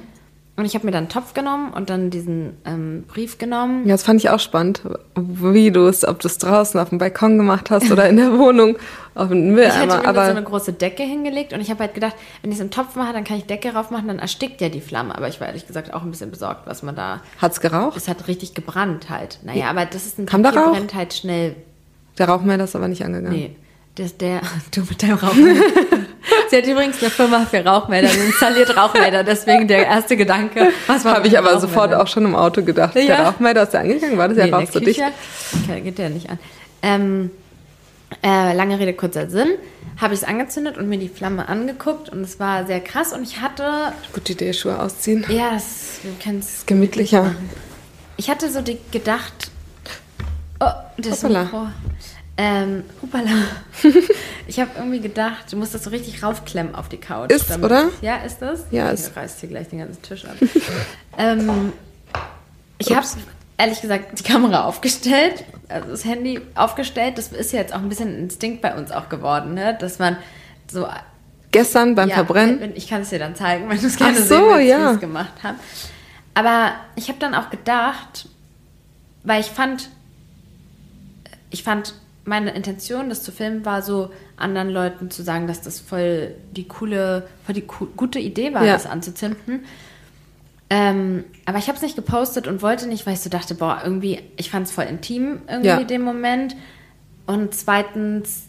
Und ich habe mir dann einen Topf genommen und dann diesen ähm, Brief genommen. Ja, das fand ich auch spannend, wie du es, ob du es draußen auf dem Balkon gemacht hast oder in der Wohnung auf dem Ich hatte Mülleimer. mir Aber so eine große Decke hingelegt und ich habe halt gedacht, wenn ich es im Topf mache, dann kann ich Decke rauf machen, dann erstickt ja die Flamme. Aber ich war ehrlich gesagt auch ein bisschen besorgt, was man da. hat's geraucht? Es hat richtig gebrannt halt. Naja, aber das ist ein Kam da Papier Rauch? brennt halt schnell. Der Rauchmelder ist aber nicht angegangen. Nee. Das, der, du mit deinem Rauchmelder. Sie hat übrigens eine Firma für Rauchmelder, sie installiert Rauchmelder, deswegen der erste Gedanke. Was war Habe ich aber sofort auch schon im Auto gedacht. Ja. Der Rauchmelder ist ja angegangen, war das ja Nee, rauchst der du dicht. Geht der nicht an. Ähm, äh, lange Rede, kurzer Sinn. Habe ich es angezündet und mir die Flamme angeguckt und es war sehr krass und ich hatte, Gute Idee, Schuhe ausziehen. ja, das, kennen es. Gemütlicher. Ich hatte so gedacht, oh, das Hoppala. Mikro. Ähm, hupala. ich habe irgendwie gedacht, du musst das so richtig raufklemmen auf die Couch. Ist, oder? Ja, ist das? Ja, ich ist. reiß hier gleich den ganzen Tisch ab. ähm, ich habe ehrlich gesagt die Kamera aufgestellt, also das Handy aufgestellt. Das ist ja jetzt auch ein bisschen ein Instinkt bei uns auch geworden, ne? dass man so Gestern beim ja, Verbrennen. Ich kann es dir dann zeigen, wenn du es gerne Ach so, sehen willst, wie ja. ich es gemacht habe. Aber ich habe dann auch gedacht, weil ich fand, ich fand, meine Intention, das zu filmen, war so, anderen Leuten zu sagen, dass das voll die coole, voll die cu- gute Idee war, Ja. das anzuzünden. Ähm, aber ich habe es nicht gepostet und wollte nicht, weil ich so dachte, boah, irgendwie, ich fand es voll intim irgendwie Ja. den Moment. Und zweitens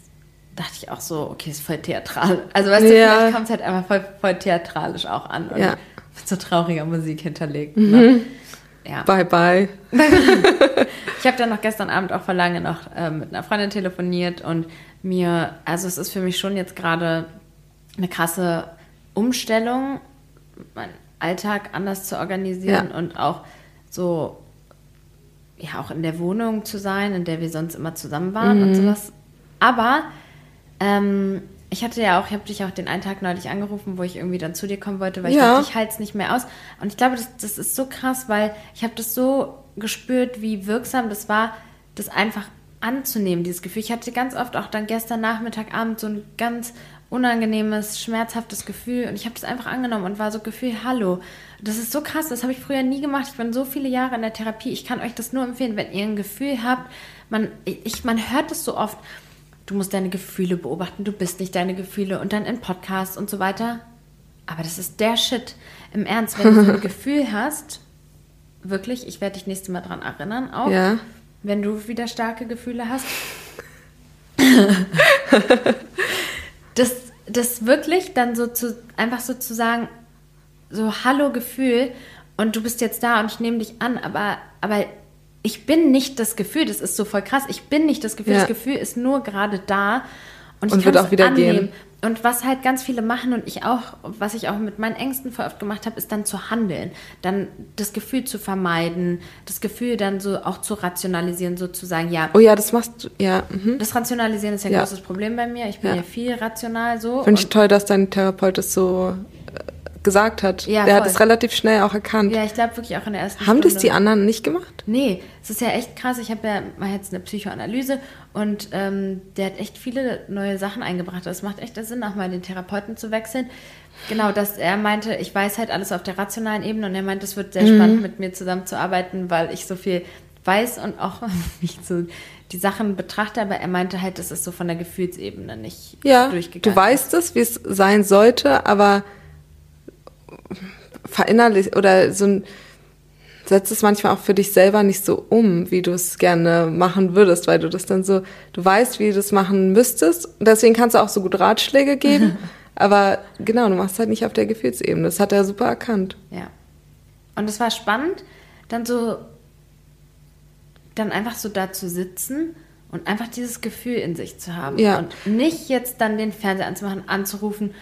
dachte ich auch so, okay, ist voll theatral. Also weißt du, Ja. vielleicht kommt es halt einfach voll, voll theatralisch auch an und Ja. mit so trauriger Musik hinterlegt. Ne? Ja. Bye, bye. Ich habe dann noch gestern Abend auch vor lange noch äh, mit einer Freundin telefoniert und mir, also es ist für mich schon jetzt gerade eine krasse Umstellung, meinen Alltag anders zu organisieren Ja. und auch so, ja, auch in der Wohnung zu sein, in der wir sonst immer zusammen waren Mhm. und sowas. Aber ähm, ich hatte ja auch, ich habe dich auch den einen Tag neulich angerufen, wo ich irgendwie dann zu dir kommen wollte, weil ich Ja. dachte, ich halte es nicht mehr aus. Und ich glaube, das, das ist so krass, weil ich habe das so gespürt, wie wirksam das war, das einfach anzunehmen, dieses Gefühl. Ich hatte ganz oft auch dann gestern Nachmittag, Abend so ein ganz unangenehmes, schmerzhaftes Gefühl und ich habe das einfach angenommen und war so Gefühl, hallo. Das ist so krass, das habe ich früher nie gemacht. Ich bin so viele Jahre in der Therapie. Ich kann euch das nur empfehlen, wenn ihr ein Gefühl habt, man, ich, man hört es so oft, du musst deine Gefühle beobachten, du bist nicht deine Gefühle und dann in Podcasts und so weiter. Aber das ist der Shit. Im Ernst, wenn du so ein Gefühl hast, wirklich, ich werde dich nächstes Mal dran erinnern, auch Ja. wenn du wieder starke Gefühle hast. das, das wirklich dann so zu, einfach so zu sagen, so Hallo Gefühl und du bist jetzt da und ich nehme dich an, aber, aber ich bin nicht das Gefühl, das ist so voll krass, ich bin nicht das Gefühl, Ja. das Gefühl ist nur gerade da und, Und ich wird kann auch wieder annehmen. gehen. Und was halt ganz viele machen und ich auch, was ich auch mit meinen Ängsten voll oft gemacht habe, ist dann zu handeln. Dann das Gefühl zu vermeiden, das Gefühl dann so auch zu rationalisieren, sozusagen, ja, Oh ja, das machst du, ja. Mhm. das Rationalisieren ist ja ein Ja. großes Problem bei mir. Ich bin Ja. ja, viel rational so. Finde ich toll, dass dein Therapeut es so gesagt hat. Ja, Der hat voll. es relativ schnell auch erkannt. ja, ich glaube wirklich auch in der ersten Haben das Stunde. die anderen nicht gemacht? Nee, es ist ja echt krass. Ich habe ja mal jetzt eine Psychoanalyse und ähm, der hat echt viele neue Sachen eingebracht. Es macht echt Sinn, auch mal den Therapeuten zu wechseln. Genau, dass er meinte, ich weiß halt alles auf der rationalen Ebene und er meinte, es wird sehr Mhm. spannend, mit mir zusammenzuarbeiten, weil ich so viel weiß und auch ich so die Sachen betrachte. Aber er meinte halt, das ist so von der Gefühlsebene nicht Ja, durchgegangen. du weißt es, wie es sein sollte, aber verinnerlich oder so ein setzt es manchmal auch für dich selber nicht so um, wie du es gerne machen würdest, weil du das dann so, du weißt, wie du das machen müsstest. Deswegen kannst du auch so gut Ratschläge geben. aber genau, du machst halt nicht auf der Gefühlsebene. Das hat er super erkannt. Ja. Und es war spannend, dann so, dann einfach so da zu sitzen und einfach dieses Gefühl in sich zu haben. Ja. Und nicht jetzt dann den Fernseher anzumachen, anzurufen,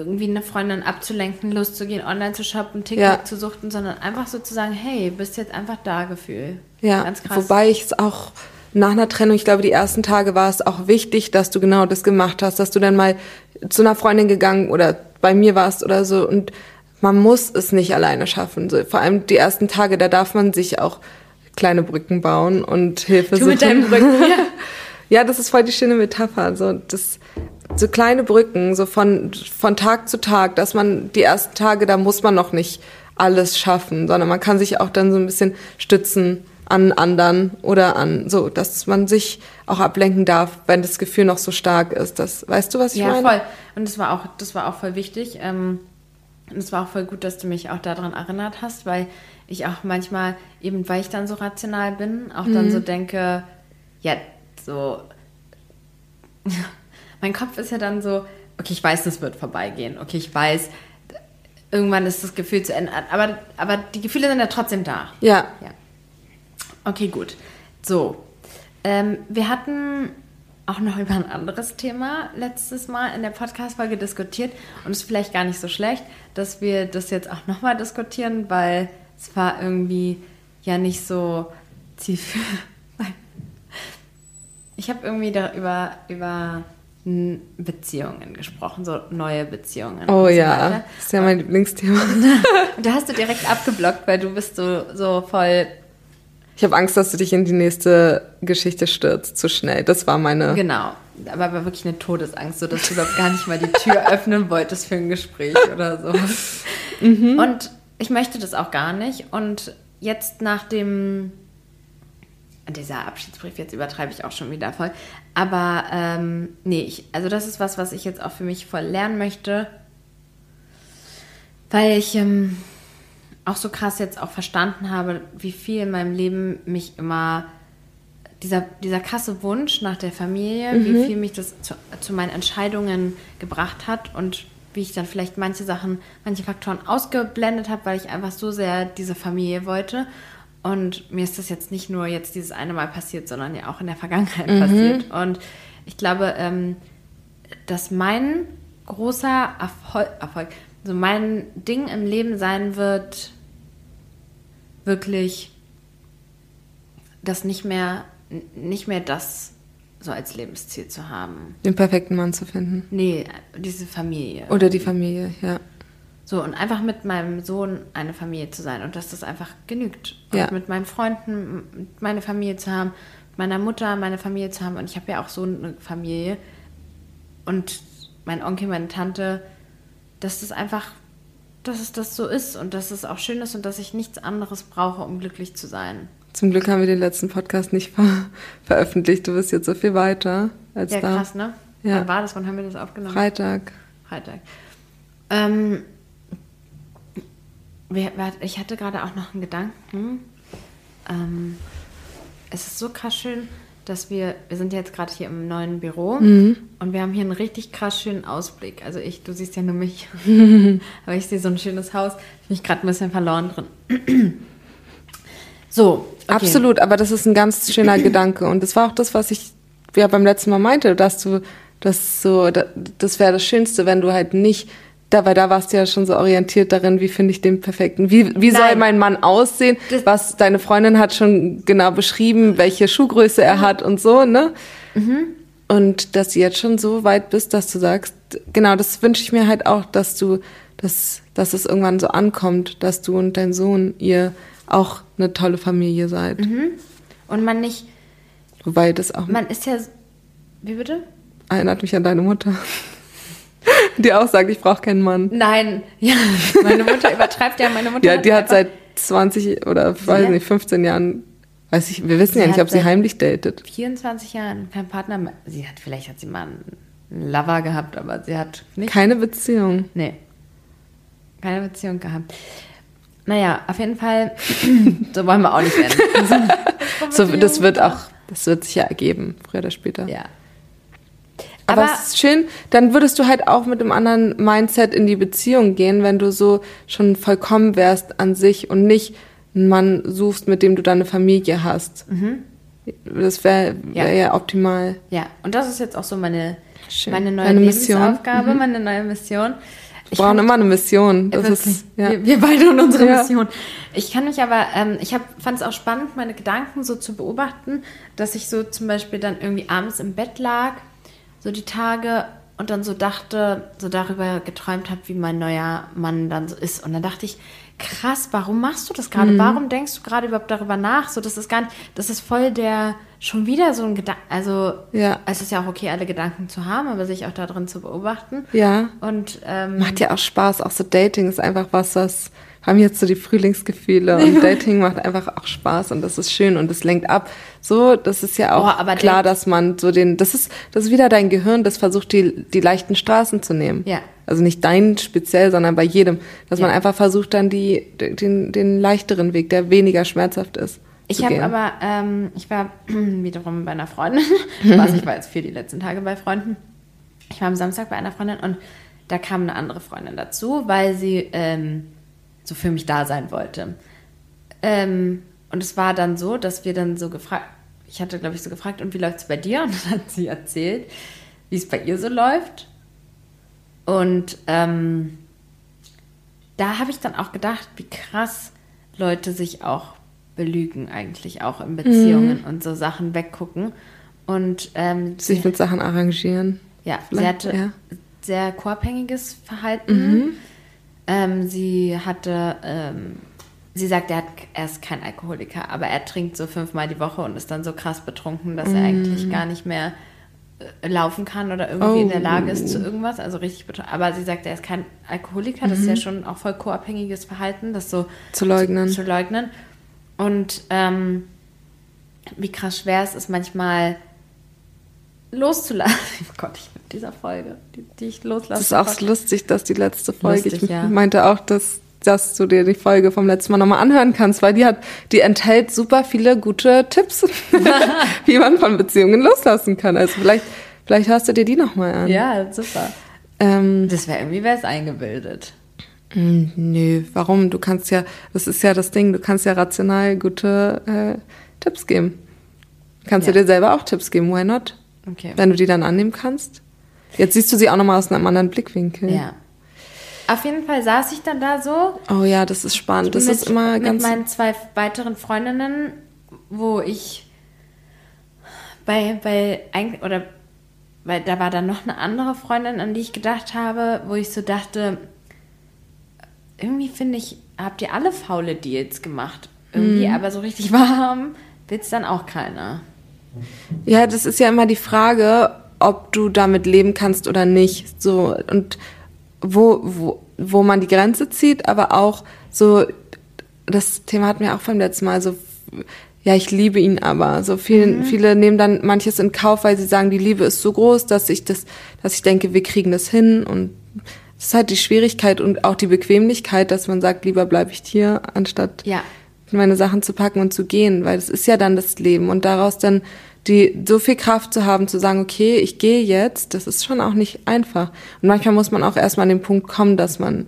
irgendwie eine Freundin abzulenken, loszugehen, online zu shoppen, TikTok Ja. zu suchten, sondern einfach so zu sagen, hey, bist jetzt einfach da, Gefühl. Ja, Ganz krass. wobei ich es auch nach einer Trennung, ich glaube, die ersten Tage war es auch wichtig, dass du genau das gemacht hast, dass du dann mal zu einer Freundin gegangen oder bei mir warst oder so und man muss es nicht alleine schaffen. So, vor allem die ersten Tage, da darf man sich auch kleine Brücken bauen und Hilfe Du mit suchen. deinem Rücken, ja. Ja, das ist voll die schöne Metapher. So, das, so kleine Brücken, so von, von Tag zu Tag, dass man die ersten Tage, da muss man noch nicht alles schaffen, sondern man kann sich auch dann so ein bisschen stützen an anderen oder an so, dass man sich auch ablenken darf, wenn das Gefühl noch so stark ist. Das, weißt du, was ich ja, meine? voll. Und das war auch, das war auch voll wichtig. Ähm, und es war auch voll gut, dass du mich auch daran erinnert hast, weil ich auch manchmal, eben weil ich dann so rational bin, auch dann Mhm. so denke, ja, so, mein Kopf ist ja dann so, okay, ich weiß, das wird vorbeigehen. Okay, ich weiß, irgendwann ist das Gefühl zu Ende. Aber, aber die Gefühle sind ja trotzdem da. Ja. Ja. Okay, gut. So. Ähm, wir hatten auch noch über ein anderes Thema letztes Mal in der Podcast-Folge diskutiert und es ist vielleicht gar nicht so schlecht, dass wir das jetzt auch nochmal diskutieren, weil es war irgendwie ja nicht so zielführend. Ich habe irgendwie da über, Beziehungen gesprochen, so neue Beziehungen. Oh so ja, weiter. das ist ja mein Lieblingsthema. Und da hast du direkt abgeblockt, weil du bist so, so voll Ich habe Angst, dass du dich in die nächste Geschichte stürzt, zu schnell. Das war meine. Genau. Aber war wirklich eine Todesangst, so dass du überhaupt gar nicht mal die Tür öffnen wolltest für ein Gespräch oder so. Und ich möchte das auch gar nicht. Und jetzt nach dem dieser Abschiedsbrief, jetzt übertreibe ich auch schon wieder voll. Aber ähm, nee, ich, also das ist was, was ich jetzt auch für mich voll lernen möchte. Weil ich ähm, auch so krass jetzt auch verstanden habe, wie viel in meinem Leben mich immer dieser, dieser krasse Wunsch nach der Familie, wie viel mich das zu, zu meinen Entscheidungen gebracht hat und wie ich dann vielleicht manche Sachen, manche Faktoren ausgeblendet habe, weil ich einfach so sehr diese Familie wollte. Und mir ist das jetzt nicht nur jetzt dieses eine Mal passiert, sondern ja auch in der Vergangenheit passiert. Und ich glaube, ähm, dass mein großer Erfolg, Erfolg, also mein Ding im Leben sein wird, wirklich das nicht mehr, nicht mehr das so als Lebensziel zu haben. Den perfekten Mann zu finden. Nee, diese Familie. Oder die Familie, ja. So, und einfach mit meinem Sohn eine Familie zu sein und dass das einfach genügt. Und Ja. mit meinen Freunden meine Familie zu haben, mit meiner Mutter meine Familie zu haben. Und ich habe ja auch so eine Familie. Und mein Onkel, meine Tante, dass das einfach, dass es das so ist und dass es auch schön ist und dass ich nichts anderes brauche, um glücklich zu sein. Zum Glück haben wir den letzten Podcast nicht ver veröffentlicht. Du bist jetzt so viel weiter als Ja, da. krass, ne? Ja. Wann war das? Wann haben wir das aufgenommen? Freitag. Freitag. Ähm, ich hatte gerade auch noch einen Gedanken. Ähm, es ist so krass schön, dass wir, wir sind jetzt gerade hier im neuen Büro und wir haben hier einen richtig krass schönen Ausblick. Also ich, du siehst ja nur mich, aber ich sehe so ein schönes Haus. Ich bin gerade ein bisschen verloren drin. so, okay. Absolut, aber das ist ein ganz schöner Gedanke. Und das war auch das, was ich ja beim letzten Mal meinte, dass du das so, da- das wäre das Schönste, wenn du halt nicht, da, weil da warst du ja schon so orientiert darin, wie finde ich den perfekten, wie, wie soll mein Mann aussehen, Das- was deine Freundin hat schon genau beschrieben, welche Schuhgröße er hat und so, ne? Und dass du jetzt schon so weit bist, dass du sagst, genau, das wünsche ich mir halt auch, dass du, dass, dass es irgendwann so ankommt, dass du und dein Sohn, ihr auch eine tolle Familie seid. Und man nicht, Wobei das auch man ist ja, wie bitte? erinnert mich an deine Mutter. Die auch sagt, ich brauche keinen Mann. Nein, ja, meine Mutter übertreibt ja, meine Mutter Ja, die hat einfach- seit 20 oder weiß hat- nicht, 15 Jahren, weiß ich, wir wissen Sie ja nicht, hat ob sie heimlich datet. 24 Jahren kein Partner mehr. Sie hat, vielleicht hat sie mal einen Lover gehabt, aber sie hat nicht. Keine Beziehung. nee. Keine Beziehung gehabt. Naja, auf jeden Fall, so wollen wir auch nicht enden. So, das wird auch, das wird sich ja ergeben, früher oder später. Ja. Aber, Aber- es ist schön, dann würdest du halt auch mit einem anderen Mindset in die Beziehung gehen, wenn du so schon vollkommen wärst an sich und nicht einen Mann suchst, mit dem du dann eine Familie hast. Das wäre wär Ja. ja. optimal. Ja, und das ist jetzt auch so meine, Schön. meine neue Deine Mission. Lebensaufgabe, meine neue Mission. Wir brauchen immer eine Mission. Das Wirklich. ist, ja. wir, wir beide und unsere Ja. Mission. Ich kann mich aber, ähm, ich fand es auch spannend, meine Gedanken so zu beobachten, dass ich so zum Beispiel dann irgendwie abends im Bett lag, so die Tage und dann so dachte, so darüber geträumt habe, wie mein neuer Mann dann so ist. Und dann dachte ich, krass, warum machst du das Mhm. gerade? Warum denkst du gerade überhaupt darüber nach? So, das ist gar nicht, das ist voll der, schon wieder so ein Gedanke, also Ja. es ist ja auch okay, alle Gedanken zu haben, aber sich auch darin zu beobachten. Ja. Und ähm, Macht ja auch Spaß. Auch so Dating ist einfach was, was haben jetzt so die Frühlingsgefühle und Dating macht einfach auch Spaß und das ist schön und das lenkt ab. So, das ist ja auch Boah, klar, dass man so den, das ist, das ist wieder dein Gehirn, das versucht die, die leichten Straßen zu nehmen. Ja. Also nicht dein speziell, sondern bei jedem, dass man Ja. einfach versucht dann die, den, den leichteren Weg, der weniger schmerzhaft ist. Ich habe aber, ähm, ich war wiederum bei einer Freundin. Was, ich war jetzt für die letzten Tage bei Freunden. Ich war am Samstag bei einer Freundin und da kam eine andere Freundin dazu, weil sie ähm, so für mich da sein wollte. Ähm, und es war dann so, dass wir dann so gefragt, ich hatte, glaube ich, so gefragt, und wie läuft es bei dir? Und dann hat sie erzählt, wie es bei ihr so läuft. Und ähm, da habe ich dann auch gedacht, wie krass Leute sich auch belügen, eigentlich auch in Beziehungen und so Sachen weggucken. Und ähm, sich sie, mit Sachen arrangieren. ja, sie vielleicht, hatte ja. sehr co-abhängiges Verhalten. Ähm, sie hatte, ähm, sie sagt, er, hat, er ist kein Alkoholiker, aber er trinkt so fünfmal die Woche und ist dann so krass betrunken, dass er eigentlich gar nicht mehr äh, laufen kann oder irgendwie in der Lage ist zu irgendwas, also richtig betrunken. Aber sie sagt, er ist kein Alkoholiker, das ist ja schon auch voll co-abhängiges Verhalten, das so Zu leugnen. Zu, zu leugnen. Und ähm, wie krass schwer es ist, manchmal loszulassen. Oh Gott, ich mit dieser Folge, die, die ich loslasse. Das ist auch lustig, dass die letzte Folge, Lustig, ich ja. meinte auch, dass, dass du dir die Folge vom letzten Mal nochmal anhören kannst, weil die hat, die enthält super viele gute Tipps, wie man von Beziehungen loslassen kann. Also vielleicht, vielleicht hörst du dir die nochmal an. Ja, super. Ähm, Das wäre irgendwie wäre es eingebildet. mh, nö, warum? Du kannst ja, das ist ja das Ding, du kannst ja rational gute äh, Tipps geben. Kannst Ja. du dir selber auch Tipps geben, why not? Okay. Wenn du die dann annehmen kannst. Jetzt siehst du sie auch nochmal aus einem anderen Blickwinkel. Ja. Auf jeden Fall saß ich dann da so Oh ja, das ist spannend. Das mit, ist immer mit ganz. meinen zwei weiteren Freundinnen, wo ich bei, bei eigentlich, oder weil da war dann noch eine andere Freundin, an die ich gedacht habe, wo ich so dachte, irgendwie finde ich, habt ihr alle faule Deals gemacht. Irgendwie, Mhm. aber so richtig warm will es dann auch keiner. Ja, das ist ja immer die Frage, ob du damit leben kannst oder nicht. So und wo, wo, wo man die Grenze zieht, aber auch so, das Thema hatten wir auch beim letzten Mal, so ja, ich liebe ihn aber. So viele, viele nehmen dann manches in Kauf, weil sie sagen, die Liebe ist so groß, dass ich das, dass ich denke, wir kriegen das hin und das ist halt die Schwierigkeit und auch die Bequemlichkeit, dass man sagt, lieber bleibe ich hier, anstatt Ja. meine Sachen zu packen und zu gehen, weil das ist ja dann das Leben und daraus dann die so viel Kraft zu haben, zu sagen, okay, ich gehe jetzt, das ist schon auch nicht einfach. Und manchmal muss man auch erstmal an den Punkt kommen, dass man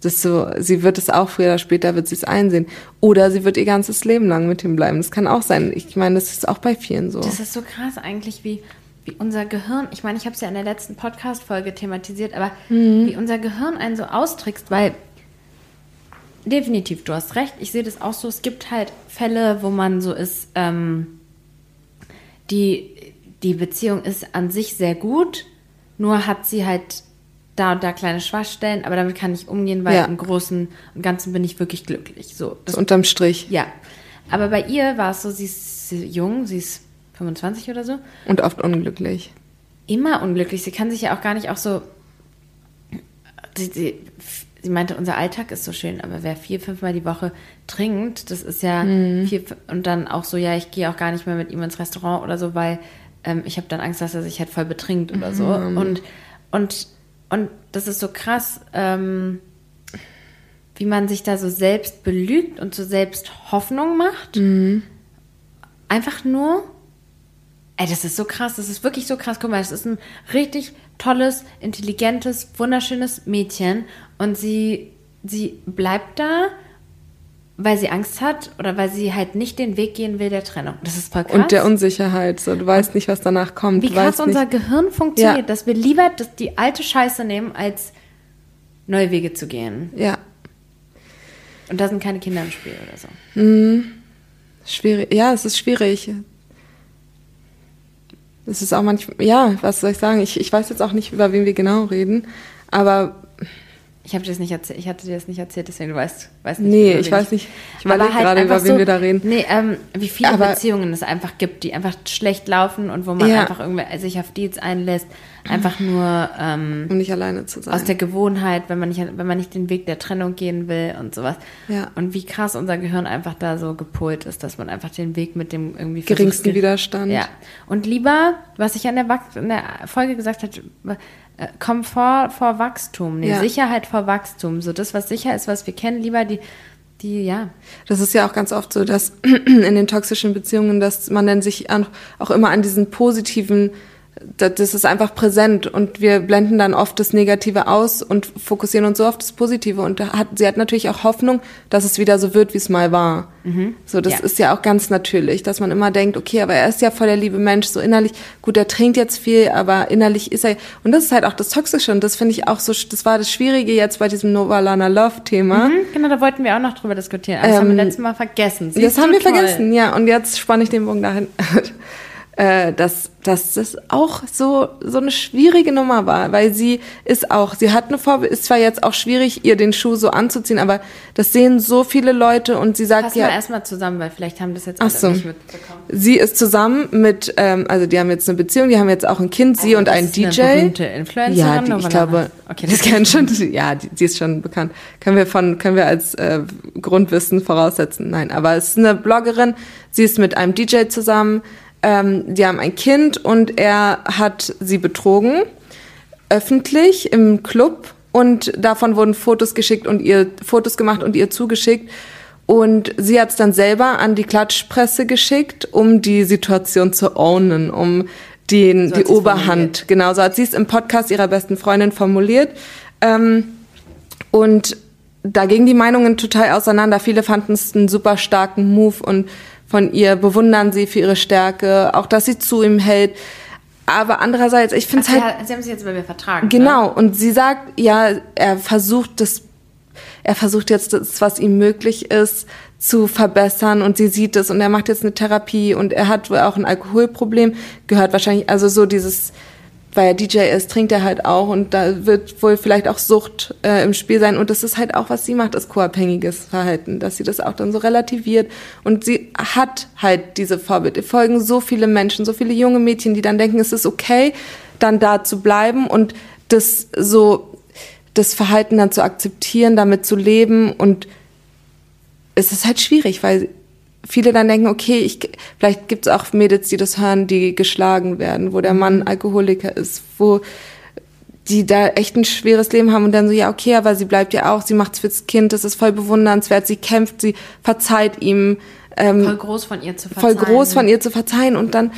das so, sie wird es auch früher oder später wird sie es einsehen. Oder sie wird ihr ganzes Leben lang mit ihm bleiben. Das kann auch sein. Ich meine, das ist auch bei vielen so. Das ist so krass eigentlich, wie, wie unser Gehirn, ich meine, ich habe es ja in der letzten Podcast-Folge thematisiert, aber wie unser Gehirn einen so austrickst, weil definitiv, du hast recht, ich sehe das auch so, es gibt halt Fälle, wo man so ist, ähm, die, die Beziehung ist an sich sehr gut, nur hat sie halt da und da kleine Schwachstellen, aber damit kann ich umgehen, weil Ja. im Großen und Ganzen bin ich wirklich glücklich. So, das So unterm Strich. ja, aber bei ihr war es so, sie ist jung, sie ist 25 oder so, Und oft unglücklich. immer unglücklich. Sie kann sich ja auch gar nicht auch so. Sie, sie, sie meinte, unser Alltag ist so schön, aber wer vier, fünfmal die Woche trinkt, das ist ja vier, und dann auch so, ja, ich gehe auch gar nicht mehr mit ihm ins Restaurant oder so, weil ähm, ich habe dann Angst, dass er sich halt voll betrinkt oder so. Und, und, und das ist so krass, ähm, wie man sich da so selbst belügt und so selbst Hoffnung macht. Einfach nur, Ey, das ist so krass, das ist wirklich so krass. Guck mal, das ist ein richtig tolles, intelligentes, wunderschönes Mädchen und sie, sie bleibt da, weil sie Angst hat oder weil sie halt nicht den Weg gehen will der Trennung. Das ist voll krass. Und der Unsicherheit. So, du weißt nicht, was danach kommt. Wie krass unser nicht. Gehirn funktioniert, Ja. dass wir lieber das, die alte Scheiße nehmen, als neue Wege zu gehen. Ja, Und da sind keine Kinder im Spiel oder so. schwierig. Ja, es ist schwierig. Es ist auch manchmal, ja, was soll ich sagen? Ich, ich weiß jetzt auch nicht, über wen wir genau reden, aber Ich habe dir das nicht erzählt, ich hatte dir das nicht erzählt, deswegen du weißt, weißt nicht. Nee, ich weiß nicht. Ich überlege halt gerade, über wen wir da reden. Nee, ähm, wie viele Aber- Beziehungen es einfach gibt, die einfach schlecht laufen und wo man Ja. einfach irgendwie sich auf Deals einlässt. einfach nur ähm, um nicht alleine zu sein. aus der Gewohnheit, wenn man nicht, wenn man nicht den Weg der Trennung gehen will und sowas. Ja. Und wie krass unser Gehirn einfach da so gepolt ist, dass man einfach den Weg mit dem irgendwie Geringsten ge- Widerstand. Ja. Und lieber, was ich an der, Wach in der Folge gesagt habe, äh, Komfort vor Wachstum, nee, Ja. Sicherheit vor Wachstum. So das, was sicher ist, was wir kennen, lieber die, die, ja. Das ist ja auch ganz oft so, dass in den toxischen Beziehungen, dass man dann sich auch immer an diesen positiven, das, das ist einfach präsent und wir blenden dann oft das Negative aus und fokussieren uns so auf das Positive und hat, sie hat natürlich auch Hoffnung, dass es wieder so wird, wie es mal war. So, das Ja. ist ja auch ganz natürlich, dass man immer denkt, okay, aber er ist ja voll der liebe Mensch, so innerlich, gut, er trinkt jetzt viel, aber innerlich ist er, und das ist halt auch das Toxische und das finde ich auch so, das war das Schwierige jetzt bei diesem Novalana Love Thema. Hm, genau, da wollten wir auch noch drüber diskutieren. Aber das haben wir Ähm, letztes Mal vergessen. Das Siehst haben du, wir toll. vergessen, ja. Und jetzt spanne ich den Bogen dahin, äh, dass, dass das auch so, so eine schwierige Nummer war, weil sie ist auch, sie hat eine Vorbild, ist zwar jetzt auch schwierig, ihr den Schuh so anzuziehen, aber das sehen so viele Leute und sie sagt Fassen ja, wir erstmal zusammen, weil vielleicht haben das jetzt alle so. nicht mitbekommen. sie ist zusammen mit, ähm, also die haben jetzt eine Beziehung, die haben jetzt auch ein Kind, sie und Das ein ist DJ. Eine berühmte Influencerin, Ja, die, ich glaube, Okay, das kennen schon, ja, die, die ist schon bekannt. Können wir von, können wir als äh, Grundwissen voraussetzen? Nein, aber es ist eine Bloggerin. Sie ist mit einem DJ zusammen. Ähm, die haben ein Kind und er hat sie betrogen öffentlich im Club und davon wurden Fotos geschickt und ihr Fotos gemacht und ihr zugeschickt. Und sie hat es dann selber an die Klatschpresse geschickt, um die Situation zu ownen, um den, So die Oberhand, genau, so hat sie es im Podcast ihrer besten Freundin formuliert. Ähm, und da gingen die Meinungen total auseinander. Viele fanden es einen super starken Move und von ihr bewundern sie für ihre Stärke, auch dass sie zu ihm hält. Aber andererseits, ich finde es halt sie, haben sich jetzt bei mir vertragen. Genau, Ne? und sie sagt, ja, er versucht das, er versucht jetzt das, was ihm möglich ist, zu verbessern und sie sieht es und er macht jetzt eine Therapie und er hat wohl auch ein Alkoholproblem, gehört wahrscheinlich, also so dieses, weil er DJ ist, trinkt er halt auch und da wird wohl vielleicht auch Sucht äh, im Spiel sein. Und das ist halt auch, was sie macht, ist co-abhängiges Verhalten, dass sie das auch dann so relativiert. Und sie hat halt diese Vorbilder. Ihr folgen so viele Menschen, so viele junge Mädchen, die dann denken, es ist okay, dann da zu bleiben und das so, das Verhalten dann zu akzeptieren, damit zu leben. Und es ist halt schwierig, weil viele dann denken, okay, ich, vielleicht gibt es auch Mädels, die das hören, die geschlagen werden, wo der Mann Alkoholiker ist, wo die da echt ein schweres Leben haben und dann so, ja, okay, aber sie bleibt ja auch, sie macht's fürs Kind, das ist voll bewundernswert, sie kämpft, sie verzeiht ihm, ähm, Voll groß von ihr zu voll verzeihen. groß von ihr zu verzeihen und dann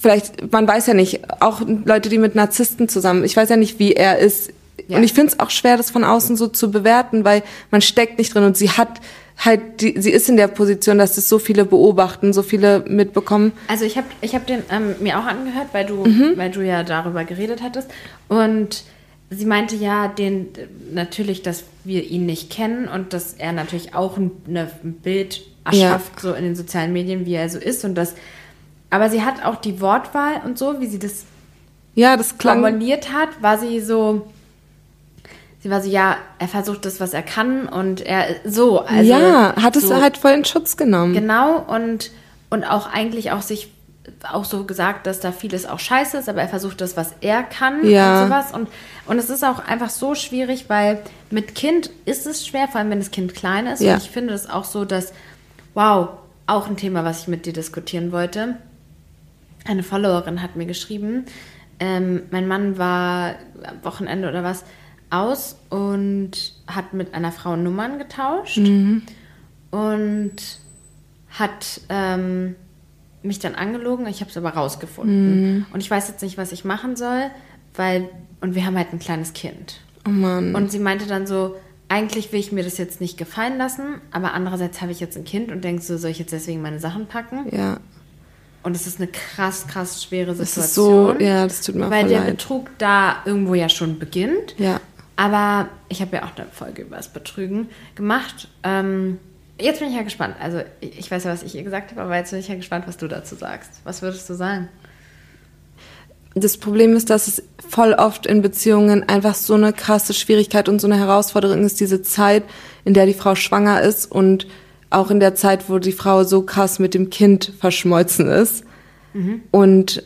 vielleicht, man weiß ja nicht, auch Leute, die mit Narzissten zusammen, ich weiß ja nicht, wie er ist. Ja. Und ich finde es auch schwer, das von außen so zu bewerten, weil man steckt nicht drin und sie hat halt, die, sie ist in der Position, dass es so viele beobachten, so viele mitbekommen. Also ich habe ich hab den ähm, mir auch angehört, weil du, Mhm. weil du ja darüber geredet hattest. Und sie meinte ja, den, natürlich, dass wir ihn nicht kennen und dass er natürlich auch ein, eine, ein Bild erschafft, so in den sozialen Medien, wie er so ist. Und das, aber sie hat auch die Wortwahl und so, wie sie das Ja, das klang. formuliert hat, war sie so. Sie war so, ja, er versucht das, was er kann und er so. Also ja, hat es so, halt voll in Schutz genommen. Genau, und, und auch eigentlich auch sich auch so gesagt, dass da vieles auch scheiße ist, aber er versucht das, was er kann Ja. und sowas. Und, und es ist auch einfach so schwierig, weil mit Kind ist es schwer, vor allem wenn das Kind klein ist. Ja. Und ich finde es auch so, dass, wow, auch ein Thema, was ich mit dir diskutieren wollte. Eine Followerin hat mir geschrieben, ähm, mein Mann war am Wochenende oder was aus und hat mit einer Frau Nummern getauscht und hat ähm, mich dann angelogen. Ich habe es aber rausgefunden. Und ich weiß jetzt nicht, was ich machen soll, weil, und wir haben halt ein kleines Kind. Oh Mann. Und sie meinte dann so, eigentlich will ich mir das jetzt nicht gefallen lassen, aber andererseits habe ich jetzt ein Kind und denke so, soll ich jetzt deswegen meine Sachen packen? ja. Und es ist eine krass, krass schwere Das Situation. ist so, ja, das tut mir Weil der leid. Betrug da irgendwo ja schon beginnt. Ja. Aber ich habe ja auch eine Folge über das Betrügen gemacht. Ähm, jetzt bin ich ja gespannt. Also ich ich weiß ja, was ich ihr gesagt habe, aber jetzt bin ich ja gespannt, was du dazu sagst. Was würdest du sagen? Das Problem ist, dass es voll oft in Beziehungen einfach so eine krasse Schwierigkeit und so eine Herausforderung ist, diese Zeit, in der die Frau schwanger ist und auch in der Zeit, wo die Frau so krass mit dem Kind verschmolzen ist. Und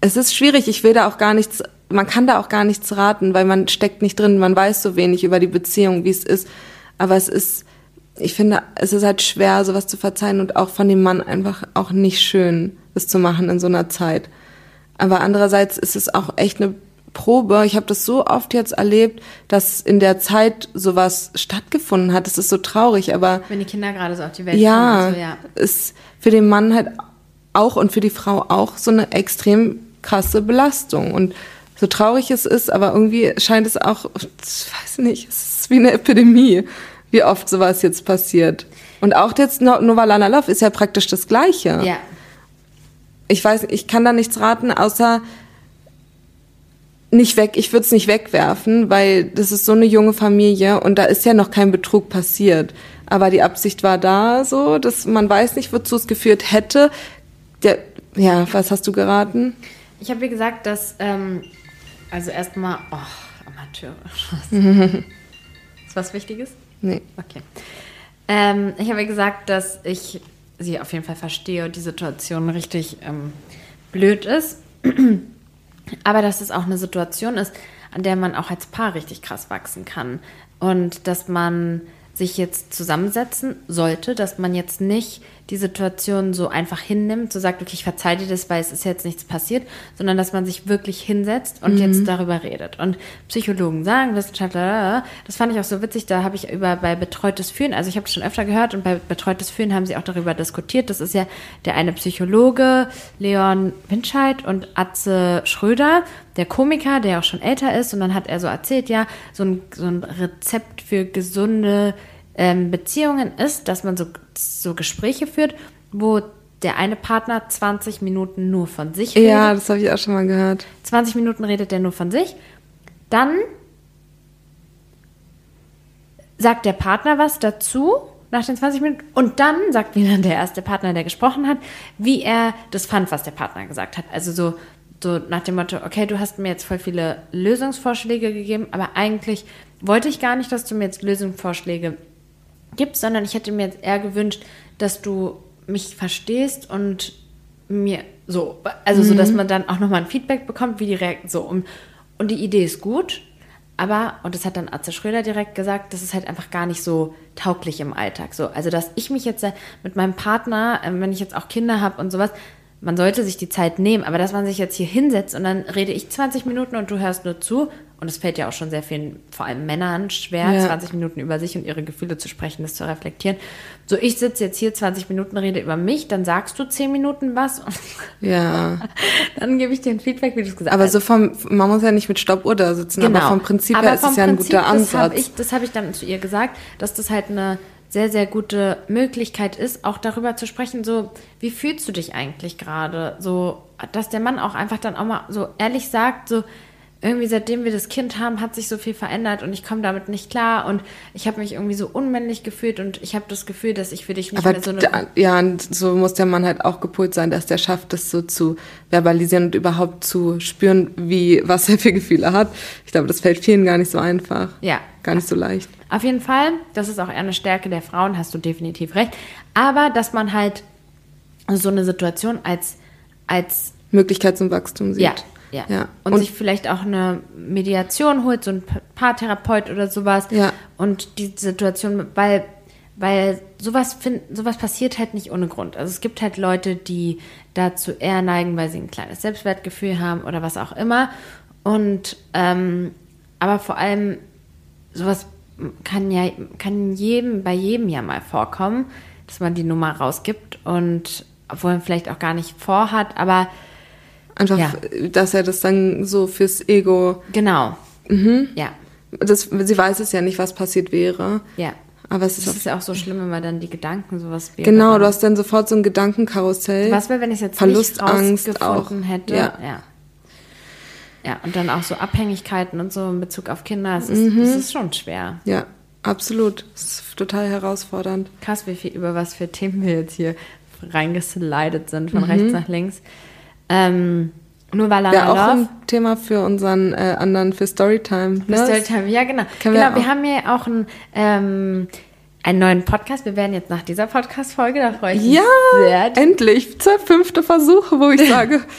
es ist schwierig. Ich will da auch gar nichts, man kann da auch gar nichts raten, weil man steckt nicht drin, man weiß so wenig über die Beziehung, wie es ist. Aber es ist, ich finde, es ist halt schwer, sowas zu verzeihen und auch von dem Mann einfach auch nicht schön, das zu machen in so einer Zeit. Aber andererseits ist es auch echt eine Probe. Ich habe das so oft jetzt erlebt, dass in der Zeit sowas stattgefunden hat. Das ist so traurig, aber Wenn die Kinder gerade so auf die Welt ja, kommen. So, ja. ist für den Mann halt auch und für die Frau auch so eine extrem krasse Belastung. Und so traurig es ist, aber irgendwie scheint es auch, ich weiß nicht, es ist wie eine Epidemie, wie oft sowas jetzt passiert. Und auch jetzt No- Novalana Love ist ja praktisch das Gleiche. ja. Ich weiß, ich kann da nichts raten, außer nicht weg, ich würde es nicht wegwerfen, weil das ist so eine junge Familie und da ist ja noch kein Betrug passiert. Aber die Absicht war da so, dass man weiß nicht, wozu es geführt hätte. Der, ja, was hast du geraten? Ich habe wie gesagt, dass, ähm, also erstmal, oh, Amateure. ist was Wichtiges? Nee. Okay. Ähm, ich habe gesagt, dass ich sie auf jeden Fall verstehe und die Situation richtig ähm, blöd ist. Aber dass es auch eine Situation ist, an der man auch als Paar richtig krass wachsen kann. Und dass man sich jetzt zusammensetzen sollte, dass man jetzt nicht die Situation so einfach hinnimmt, so sagt, okay, ich verzeih dir das, weil es ist jetzt nichts passiert, sondern dass man sich wirklich hinsetzt und jetzt darüber redet. Und Psychologen sagen, Wissenschaftler, das fand ich auch so witzig, da habe ich über bei betreutes Führen, also ich habe das schon öfter gehört und bei betreutes Führen haben sie auch darüber diskutiert. Das ist ja der eine Psychologe, Leon Winscheid und Atze Schröder, der Komiker, der auch schon älter ist. Und dann hat er so erzählt, ja, so ein, so ein Rezept für gesunde ähm, Beziehungen ist, dass man so, so Gespräche führt, wo der eine Partner 20 Minuten nur von sich redet. Ja, das habe ich auch schon mal gehört. 20 Minuten redet er nur von sich. Dann sagt der Partner was dazu nach den 20 Minuten und dann sagt wieder der erste Partner, der gesprochen hat, wie er das fand, was der Partner gesagt hat. Also so, so nach dem Motto, okay, du hast mir jetzt voll viele Lösungsvorschläge gegeben, aber eigentlich wollte ich gar nicht, dass du mir jetzt Lösungsvorschläge gibst, sondern ich hätte mir jetzt eher gewünscht, dass du mich verstehst und mir so, also so, dass man dann auch nochmal ein Feedback bekommt, wie die Reaktion, so, und, und die Idee ist gut, aber, und das hat dann Atze Schröder direkt gesagt, das ist halt einfach gar nicht so tauglich im Alltag, so, also, dass ich mich jetzt mit meinem Partner, äh, wenn ich jetzt auch Kinder habe und sowas, man sollte sich die Zeit nehmen, aber dass man sich jetzt hier hinsetzt und dann rede ich 20 Minuten und du hörst nur zu. Und es fällt ja auch schon sehr vielen, vor allem Männern, schwer, Ja. 20 Minuten über sich und ihre Gefühle zu sprechen, das zu reflektieren. So, ich sitze jetzt hier 20 Minuten, rede über mich, dann sagst du 10 Minuten was und Ja. dann gebe ich dir ein Feedback, wie du es gesagt Aber hast. so vom, man muss ja nicht mit Stoppuhr da sitzen, aber vom Prinzip her ist Genau. es ja ein Prinzip, guter Das habe Ansatz. ich, das hab ich dann zu ihr gesagt, dass das halt eine sehr, sehr gute Möglichkeit ist, auch darüber zu sprechen, so, wie fühlst du dich eigentlich gerade? So, dass der Mann auch einfach dann auch mal so ehrlich sagt, so, irgendwie seitdem wir das Kind haben, hat sich so viel verändert und ich komme damit nicht klar und ich habe mich irgendwie so unmännlich gefühlt und ich habe das Gefühl, dass ich für dich nicht Aber mehr so eine ja, und so muss der Mann halt auch gepolt sein, dass der schafft, das so zu verbalisieren und überhaupt zu spüren, wie, was er für Gefühle hat. Ich glaube, das fällt vielen gar nicht so einfach. Ja. Gar nicht so leicht. Auf jeden Fall, das ist auch eher eine Stärke der Frauen, hast du definitiv recht. Aber dass man halt so eine Situation als, als Möglichkeit zum Wachstum sieht. ja, ja. ja. Und, sich vielleicht auch eine Mediation holt, so ein Pa- Paartherapeut oder sowas. Ja. Und die Situation, weil, weil sowas, find, sowas passiert halt nicht ohne Grund. Also es gibt halt Leute, die dazu eher neigen, weil sie ein kleines Selbstwertgefühl haben oder was auch immer. Und ähm, aber vor allem sowas kann ja kann jedem bei jedem ja mal vorkommen, dass man die Nummer rausgibt und obwohl man vielleicht auch gar nicht vorhat, aber Einfach, Ja. dass er das dann so fürs Ego, genau. Mhm. Ja, das, sie weiß es ja nicht, was passiert wäre. ja. Aber es ist ist ja auch so schlimm, wenn man dann die Gedanken sowas wäre. genau, du hast dann sofort so ein Gedankenkarussell. Was wäre, wenn ich es jetzt Verlustangst nicht rausgefunden auch. hätte? Ja. ja. Ja, und dann auch so Abhängigkeiten und so in Bezug auf Kinder. Es ist, das ist schon schwer. Ja, absolut. Es ist total herausfordernd. Krass, wie viel, über was für Themen wir jetzt hier reingeslidet sind, Mhm. von rechts nach links. Ähm, nur weil er Ja, auch Love. ein Thema für unseren äh, anderen, für Storytime. Für Ne? Storytime, ja, genau. Können wir genau, wir auch- haben ja auch einen, ähm, einen neuen Podcast. Wir werden jetzt nach dieser Podcast-Folge, da freue ich mich Ja, sehr. endlich. Der fünfte Versuch, wo ich sage,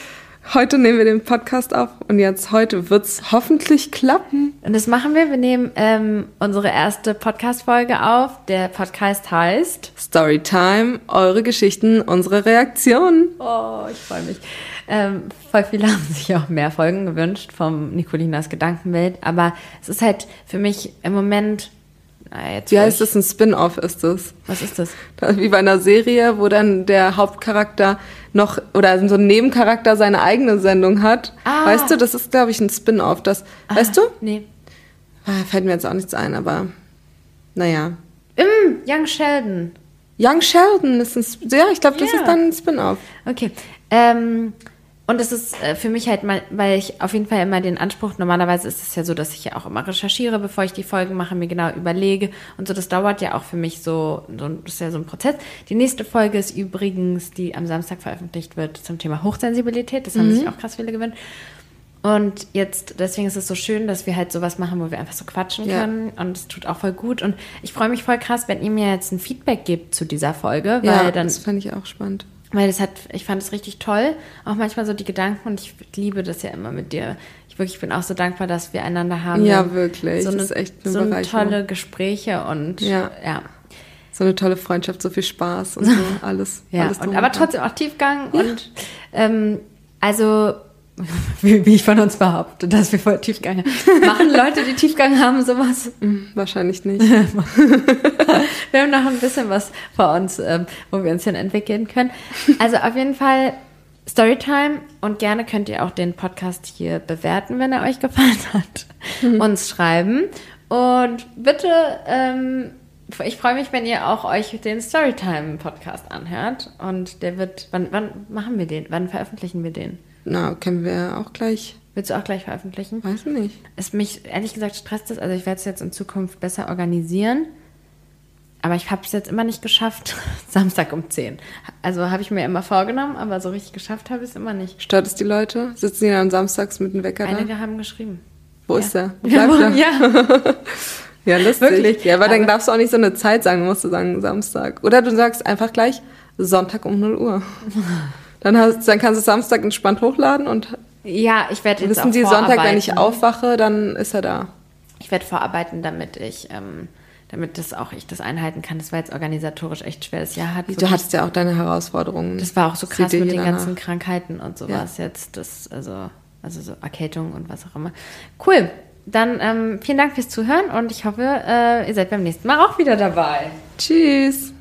Heute nehmen wir den Podcast auf und jetzt heute wird's hoffentlich klappen. Und das machen wir. Wir nehmen ähm, unsere erste Podcast-Folge auf. Der Podcast heißt Storytime, eure Geschichten, unsere Reaktionen. Oh, ich freue mich. Ähm, voll viele haben sich auch mehr Folgen gewünscht vom Nicolinas Gedankenwelt. Aber es ist halt für mich im Moment. Na, jetzt Wie heißt das? Ein Spin-off ist das. Was ist das? Da- Wie bei einer Serie, wo dann der Hauptcharakter noch oder so ein Nebencharakter seine eigene Sendung hat. Ah. Weißt du, das ist, glaube ich, ein Spin-off. Das, weißt du? Nee. Ah, Fällt mir jetzt auch nichts ein, aber naja. Mm, Young Sheldon. Young Sheldon ist ein, Sp- ja, ich glaube, das Ja. ist dann ein Spin-off. Okay. Ähm, und es ist äh, für mich halt mal, weil ich auf jeden Fall immer den Anspruch, normalerweise ist es ja so, dass ich ja auch immer recherchiere, bevor ich die Folgen mache, mir genau überlege. Und so, das dauert ja auch für mich so, so das ist ja so ein Prozess. Die nächste Folge ist übrigens, die am Samstag veröffentlicht wird, zum Thema Hochsensibilität. Das haben sich auch krass viele gewünscht. Und jetzt, deswegen ist es so schön, dass wir halt sowas machen, wo wir einfach so quatschen Ja. können. Und es tut auch voll gut. Und ich freue mich voll krass, wenn ihr mir jetzt ein Feedback gebt zu dieser Folge, weil Ja, dann das fand ich auch spannend. Weil das hat, ich fand es richtig toll. Auch manchmal so die Gedanken und ich liebe das ja immer mit dir. Ich wirklich bin auch so dankbar, dass wir einander haben. Ja, wirklich. So Das eine, ist echt eine so eine tolle Gespräche und Ja. ja. So eine tolle Freundschaft, so viel Spaß und so alles. Ja, alles und, aber trotzdem auch Tiefgang und ähm, also wie, wie ich von uns behaupte, dass wir voll Tiefgang haben. Machen Leute, die Tiefgang haben, sowas? Hm, Wahrscheinlich nicht. Wir haben noch ein bisschen was vor uns, ähm, wo wir uns hin entwickeln können. Also auf jeden Fall Storytime und gerne könnt ihr auch den Podcast hier bewerten, wenn er euch gefallen hat. Uns schreiben. Und bitte, ähm, ich freue mich, wenn ihr auch euch den Storytime-Podcast anhört. Und der wird, wann, wann machen wir den? Wann veröffentlichen wir den? Na, können wir auch gleich. Willst du auch gleich veröffentlichen? Weiß ich nicht. Es mich, ehrlich gesagt, stresst es. Also ich werde es jetzt in Zukunft besser organisieren. Aber ich habe es jetzt immer nicht geschafft. Samstag um 10. Also habe ich mir immer vorgenommen, aber so richtig geschafft habe ich es immer nicht. Stört es die Leute? Sitzen die dann samstags mit dem Wecker da? Einige haben geschrieben. Wo Ja. ist der? Wo Ja, ja. Ja, lustig. Wirklich. Ja, aber dann Aber- darfst du auch nicht so eine Zeit sagen, musst du sagen Samstag. Oder du sagst einfach gleich Sonntag um 0 Uhr. Dann, hast, dann kannst du Samstag entspannt hochladen und ja, ich werde jetzt wissen die Sonntag, wenn ich aufwache, dann ist er da. Ich werde vorarbeiten, damit ich, ähm, damit das auch ich das einhalten kann. Das war jetzt organisatorisch echt schwer. Das Jahr hat Du hattest ja auch deine Herausforderungen. Das war auch so krass mit den danach. ganzen Krankheiten und sowas jetzt. Das, also, also so Erkältung und was auch immer. Cool. Dann ähm, vielen Dank fürs Zuhören und ich hoffe, äh, ihr seid beim nächsten Mal auch wieder dabei. Tschüss.